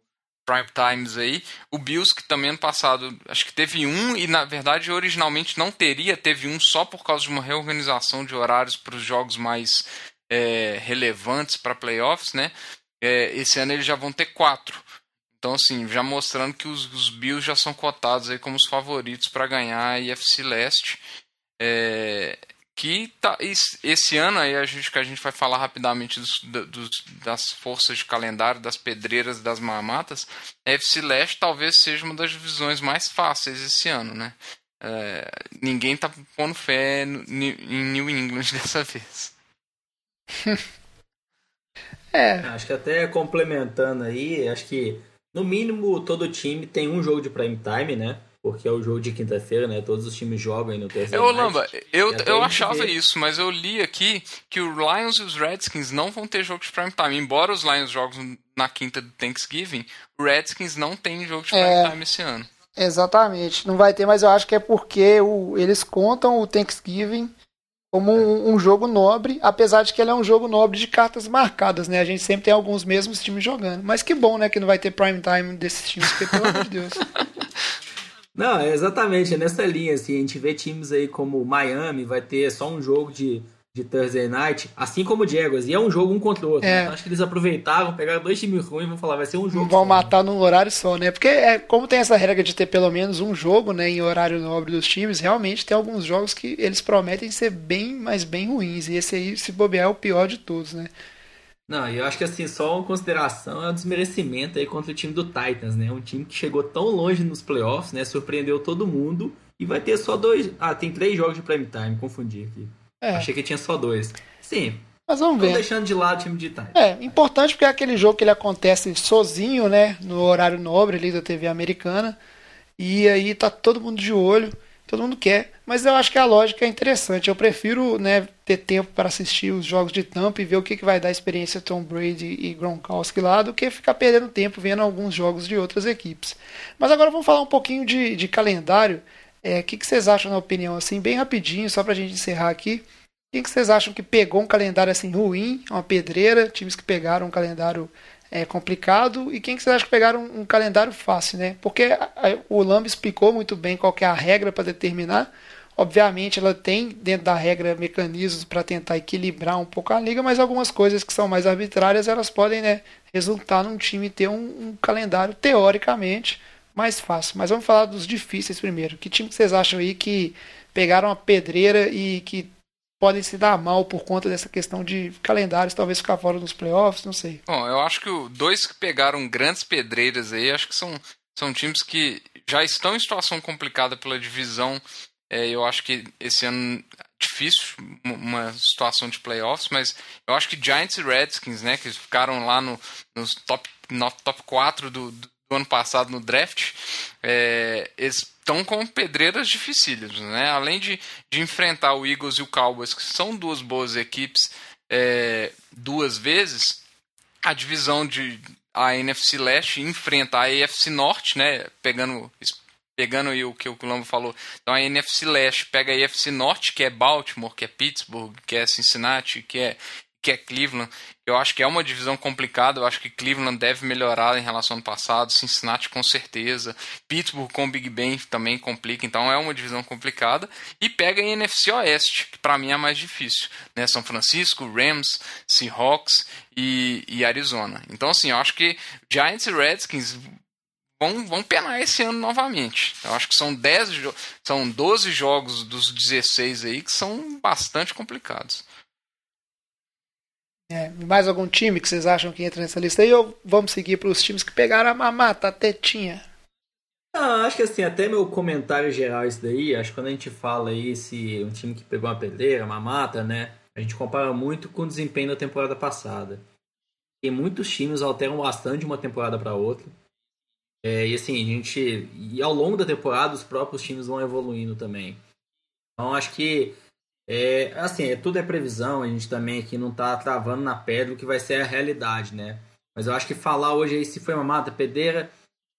prime times aí. O Bills, que também ano passado, acho que teve um, e na verdade originalmente não teria, teve um só por causa de uma reorganização de horários para os jogos mais é, relevantes para playoffs, né? É, esse ano eles já vão ter quatro. Então, assim, já mostrando que os, os Bills já são cotados aí como os favoritos para ganhar a IFC Leste. É, que tá, esse, ano aí a gente, que a gente vai falar rapidamente dos, dos, das forças de calendário, das pedreiras, das mamatas, a FC Leste talvez seja uma das divisões mais fáceis esse ano, né? É, ninguém tá pondo fé no, em New England dessa vez. É, Acho que até complementando aí, acho que no mínimo todo time tem um jogo de prime time, né? Porque é o jogo de quinta-feira, né? Todos os times jogam aí no terceiro. Ô, Lamba, eu, eu achava vê. isso, mas eu li aqui que o Lions e os Redskins não vão ter jogo de prime time. Embora os Lions jogam na quinta do Thanksgiving, o Redskins não tem jogo de prime É. time esse ano. exatamente. Não vai ter, mas eu acho que é porque o- eles contam o Thanksgiving como um, um jogo nobre, apesar de que ele é um jogo nobre de cartas marcadas, né? A gente sempre tem alguns mesmos times jogando. Mas que bom, né, que não vai ter prime time desses times, porque pelo amor de Deus. Não, é exatamente, é nessa linha, assim, a gente vê times aí como o Miami, vai ter só um jogo de, de Thursday Night, assim como o Jaguars, e é um jogo um contra o outro. É. Então, acho que eles aproveitaram, pegaram dois times ruins e vão falar, vai ser um jogo vão só. matar num horário só, né? Porque é, como tem essa regra de ter pelo menos um jogo, né, em horário nobre dos times, realmente tem alguns jogos que eles prometem ser bem, mas bem ruins. E esse aí, se bobear, é o pior de todos, né? Não, eu acho que assim, só uma consideração é o desmerecimento aí contra o time do Titans, né? Um time que chegou tão longe nos playoffs, né? Surpreendeu todo mundo e vai ter só dois. Ah, tem três jogos de prime time, confundi aqui. É, Achei que tinha só dois. Sim, mas vamos ver. deixando de lado o time de Titans. É, importante porque é aquele jogo que ele acontece sozinho, né, no horário nobre ali da TV americana, e aí tá todo mundo de olho, todo mundo quer, mas eu acho que a lógica é interessante. Eu prefiro, né, ter tempo para assistir os jogos de Tampa e ver o que, que vai dar a experiência Tom Brady e Gronkowski lá, do que ficar perdendo tempo vendo alguns jogos de outras equipes. Mas agora vamos falar um pouquinho de, de calendário. É, O que, que vocês acham na opinião, assim, bem rapidinho, só pra gente encerrar aqui. Quem que vocês acham que pegou um calendário assim ruim, uma pedreira, times que pegaram um calendário é, complicado, e quem que vocês acham que pegaram um, um calendário fácil, né? Porque a- a- o Lamb explicou muito bem qual é a regra para determinar. Obviamente ela tem dentro da regra mecanismos para tentar equilibrar um pouco a liga, mas algumas coisas que são mais arbitrárias elas podem né, resultar num time ter um, um calendário teoricamente mais fácil. Mas vamos falar dos difíceis primeiro. Que time que vocês acham aí que pegaram a pedreira e que podem se dar mal por conta dessa questão de calendários, talvez ficar fora dos playoffs, não sei. Bom, eu acho que o dois que pegaram grandes pedreiras aí, acho que são, são times que já estão em situação complicada pela divisão. É, eu acho que esse ano difícil um- uma situação de playoffs, mas eu acho que Giants e Redskins, né, que ficaram lá no, nos top, no top 4 do, do ano passado no draft, é, eles estão com pedreiras dificílimas, né? Além de, de enfrentar o Eagles e o Cowboys, que são duas boas equipes, é, duas vezes, a divisão de a NFC Leste enfrenta a AFC Norte, né? Pegando pegando aí o que o Colombo falou. Então a NFC Leste pega a AFC Norte, que é Baltimore, que é Pittsburgh, que é Cincinnati, que é que é Cleveland. Eu acho que é uma divisão complicada. Eu acho que Cleveland deve melhorar em relação ao passado. Cincinnati com certeza. Pittsburgh com o Big Ben também complica. Então é uma divisão complicada. E pega a NFC Oeste, que para mim é mais difícil. Né? São Francisco, Rams, Seahawks e, e Arizona. Então assim, eu acho que Giants e Redskins vão, vão penar esse ano novamente. Eu acho que são 10 jo- são 12 jogos dos 16 aí que são bastante complicados. É, mais algum time que vocês acham que entra nessa lista aí? Ou vamos seguir para os times que pegaram a mamata, a tetinha? Ah, acho que assim, até meu comentário geral isso daí, acho que quando a gente fala aí se um time que pegou uma pedreira, uma mata, né? A gente compara muito com o desempenho da temporada passada. E muitos times alteram bastante uma temporada para outra. É, e assim, a gente. E ao longo da temporada os próprios times vão evoluindo também. Então acho que. É, assim, é, tudo é previsão, a gente também aqui não tá travando na pedra o que vai ser a realidade, né? Mas eu acho que falar hoje aí se foi uma mata, pedreira,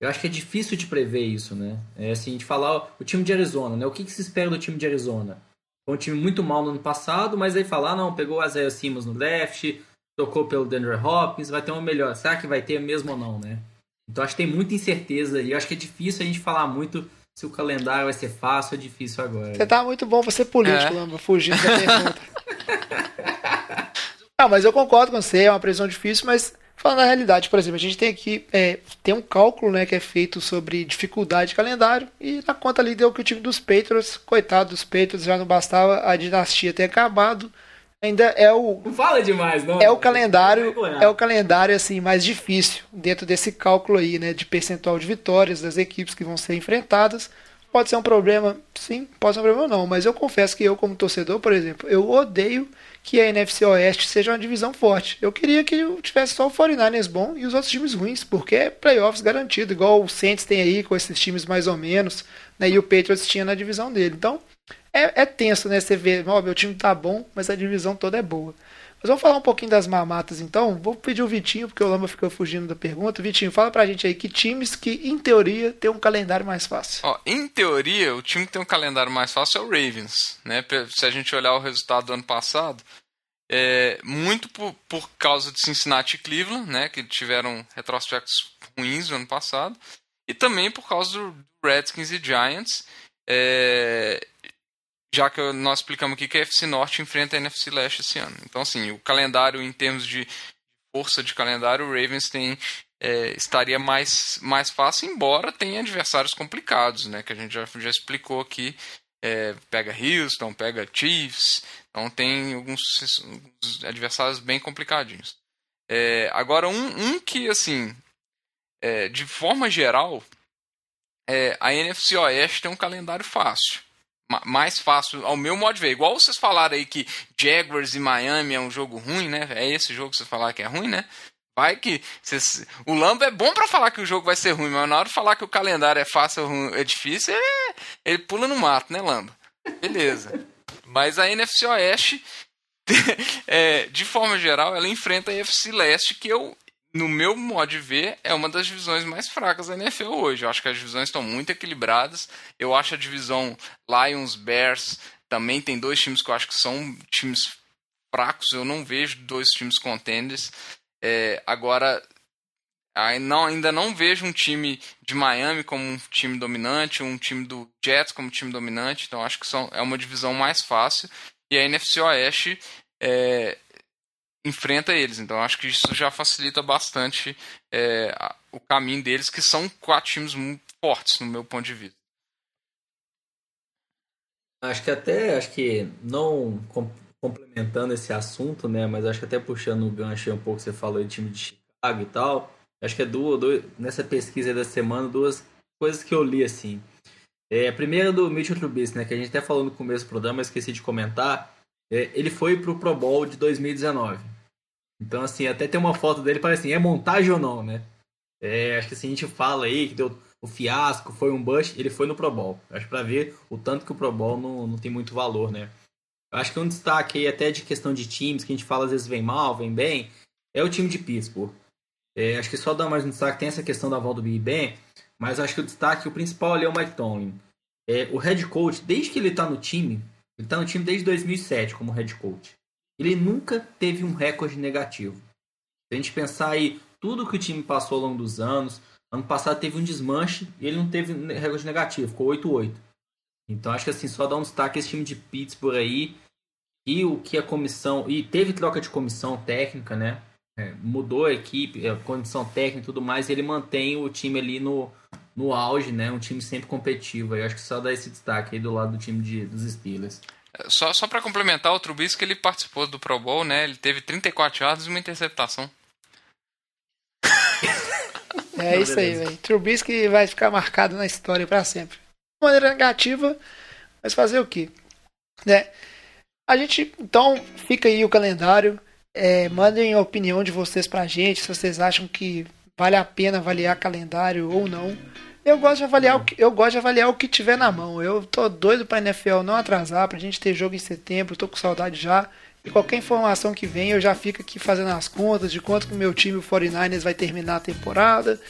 eu acho que é difícil de prever isso, né? É assim, de falar o time de Arizona, né? O que, que se espera do time de Arizona? Foi um time muito mal no ano passado, mas aí falar, não, pegou o Isaiah Simmons no draft, tocou pelo Denver Hopkins, vai ter uma melhor. Será que vai ter mesmo ou não, né? Então acho que tem muita incerteza e acho que é difícil a gente falar muito se o calendário vai ser fácil ou difícil agora. Você tá muito bom pra ser político, É. Lamba, fugindo da pergunta. ah, mas eu concordo com você, é uma previsão difícil, mas falando da realidade, por exemplo, a gente tem aqui é, tem um cálculo né, que é feito sobre dificuldade de calendário e na conta ali deu que o time dos Patriots, coitado dos Patriots, já não bastava a dinastia ter acabado, ainda é o Não fala demais, não. é o calendário é o calendário assim mais difícil dentro desse cálculo aí, né, de percentual de vitórias das equipes que vão ser enfrentadas. Pode ser um problema, sim, pode ser um problema não, mas eu confesso que eu como torcedor, por exemplo, eu odeio que a NFC Oeste seja uma divisão forte. Eu queria que eu tivesse só o 49ers bom e os outros times ruins, porque é playoffs garantido, igual o Saints tem aí com esses times mais ou menos, né, e o Patriots tinha na divisão dele. Então, é, é tenso, né? Você vê, ó, meu time tá bom, mas a divisão toda é boa. Mas vamos falar um pouquinho das mamatas então. Vou pedir o Vitinho, porque o Lamba ficou fugindo da pergunta. Vitinho, fala pra gente aí que times que, em teoria, tem um calendário mais fácil. Ó, em teoria, o time que tem um calendário mais fácil é o Ravens, né? Se a gente olhar o resultado do ano passado, é muito por, por causa de Cincinnati e Cleveland, né? Que tiveram retrospectos ruins no ano passado, e também por causa do Redskins e Giants, é, já que nós explicamos aqui que a FC Norte enfrenta a NFC Leste esse ano. Então, assim, o calendário em termos de força de calendário, o Ravens tem é, estaria mais, mais fácil, embora tenha adversários complicados, né? Que a gente já, já explicou aqui. É, pega Houston, pega Chiefs, então tem alguns, alguns adversários bem complicadinhos. É, agora, um, um que, assim, é, de forma geral, é, a NFC Oeste tem um calendário fácil. Ma- Mais fácil, ao meu modo de ver. Igual vocês falaram aí que Jaguars e Miami é um jogo ruim, né? É esse jogo que vocês falaram que é ruim, né? Vai que. Vocês... O Lambo é bom pra falar que o jogo vai ser ruim, mas na hora de falar que o calendário é fácil ou é difícil, ele, ele pula no mato, né, Lambo? Beleza. mas a NFC Oeste, é, de forma geral, ela enfrenta a NFC Leste, que eu, no meu modo de ver, é uma das divisões mais fracas da NFL hoje. Eu acho que as divisões estão muito equilibradas. Eu acho a divisão Lions, Bears, também tem dois times que eu acho que são times fracos. Eu não vejo dois times contenders. É, agora, ainda não vejo um time de Miami como um time dominante, um time do Jets como time dominante. Então acho que são, é uma divisão mais fácil. E a NFC Oeste é, enfrenta eles. Então acho que isso já facilita bastante é, o caminho deles, que são quatro times muito fortes, no meu ponto de vista. Acho que até, acho que não com- complementando esse assunto, né, mas acho que até puxando o gancho um pouco, você falou de time de Chicago e tal, acho que é duas, duas- nessa pesquisa da semana, duas coisas que eu li, assim. É, a primeira do Mitchell Trubisky, né, que a gente até falou no começo do programa, esqueci de comentar, é, ele foi pro Pro Bowl de 2019. Então, assim, até tem uma foto dele, parece assim, é montagem ou não, né? É, acho que assim, a gente fala aí que deu o fiasco, foi um bust, ele foi no Pro Bowl. Acho pra ver o tanto que o Pro Bowl não, não tem muito valor, né? Acho que um destaque aí até de questão de times, que a gente fala às vezes vem mal, vem bem, é o time de Pittsburgh. É, acho que só dar mais um destaque, tem essa questão da volta do Big Ben, mas acho que o destaque, o principal ali é o Mike Tomlin. É, o head coach, desde que ele tá no time, ele tá no time desde 2007 como head coach. Ele nunca teve um recorde negativo. Se a gente pensar aí tudo que o time passou ao longo dos anos, ano passado teve um desmanche e ele não teve recorde negativo, ficou 8-8. Então acho que assim, só dar um destaque esse time de Pittsburgh aí e o que a comissão. E teve troca de comissão técnica, né? É, mudou a equipe, a comissão técnica e tudo mais, e ele mantém o time ali no, no auge, né? Um time sempre competitivo. Eu acho que só dá esse destaque aí do lado do time de, dos Steelers. Só, só para complementar, o Trubisky ele participou do Pro Bowl, né? Ele teve 34 yards e uma interceptação. É isso aí, velho. Trubisky vai ficar marcado na história pra sempre. De maneira negativa, mas fazer o quê? Né? A gente, então, fica aí o calendário. É, mandem a opinião de vocês pra gente, se vocês acham que vale a pena avaliar calendário ou não. Eu gosto de avaliar o que, eu gosto de avaliar o que tiver na mão. Eu tô doido pra NFL não atrasar, pra gente ter jogo em setembro, tô com saudade já. E qualquer informação que vem, eu já fico aqui fazendo as contas de quanto que o meu time, o 49ers, vai terminar a temporada.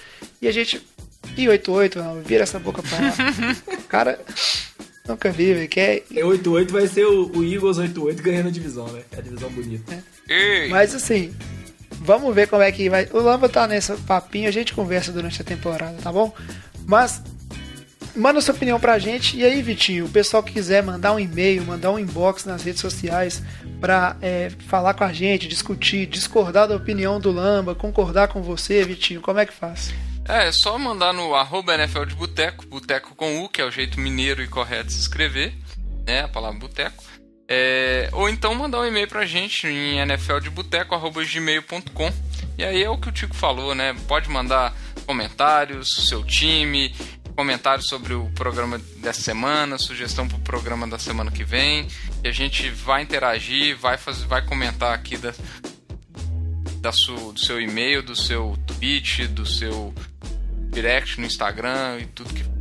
E a gente. E 88, não, vira essa boca pra lá. Cara, nunca vi, velho. Que é... E 8-8 vai ser o, o Eagles 8-8 ganhando a divisão, né? É a divisão bonita. Ei! Mas assim, vamos ver como é que vai. O Lamba tá nesse papinho, a gente conversa durante a temporada, tá bom? Mas Manda sua opinião pra gente. E aí, Vitinho, o pessoal que quiser mandar um e-mail, mandar um inbox nas redes sociais pra é, falar com a gente, discutir, discordar da opinião do Lamba, concordar com você, Vitinho, como é que faz? É, é só mandar no arroba NFL de Boteco, Boteco com U, que é o jeito mineiro e correto de se escrever, né? A palavra Boteco. É, ou então mandar um e-mail pra gente em nfldeboteco.gmail.com E aí é o que o Tico falou, né? Pode mandar comentários, seu time, comentários sobre o programa dessa semana, sugestão pro programa da semana que vem. E a gente vai interagir, vai, fazer, vai comentar aqui da, da su, do seu e-mail, do seu tweet, do seu direct no Instagram e tudo que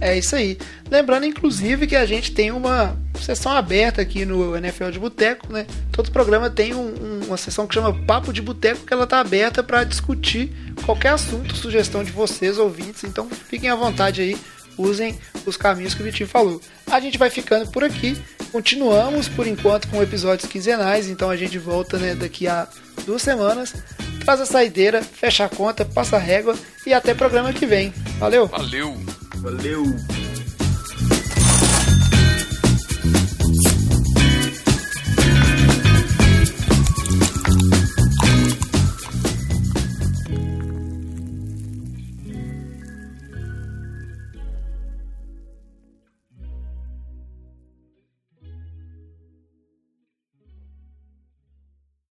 é isso aí. Lembrando, inclusive, que a gente tem uma sessão aberta aqui no NFL de Boteco, né? Todo programa tem um, um, uma sessão que chama Papo de Boteco, que ela está aberta para discutir qualquer assunto, sugestão de vocês, ouvintes. Então, fiquem à vontade aí, usem os caminhos que o Vitinho falou. A gente vai ficando por aqui. Continuamos, por enquanto, com episódios quinzenais. Então, a gente volta né, daqui a duas semanas. Traz a saideira, fecha a conta, passa a régua e até programa que vem. Valeu! Valeu! Valeu!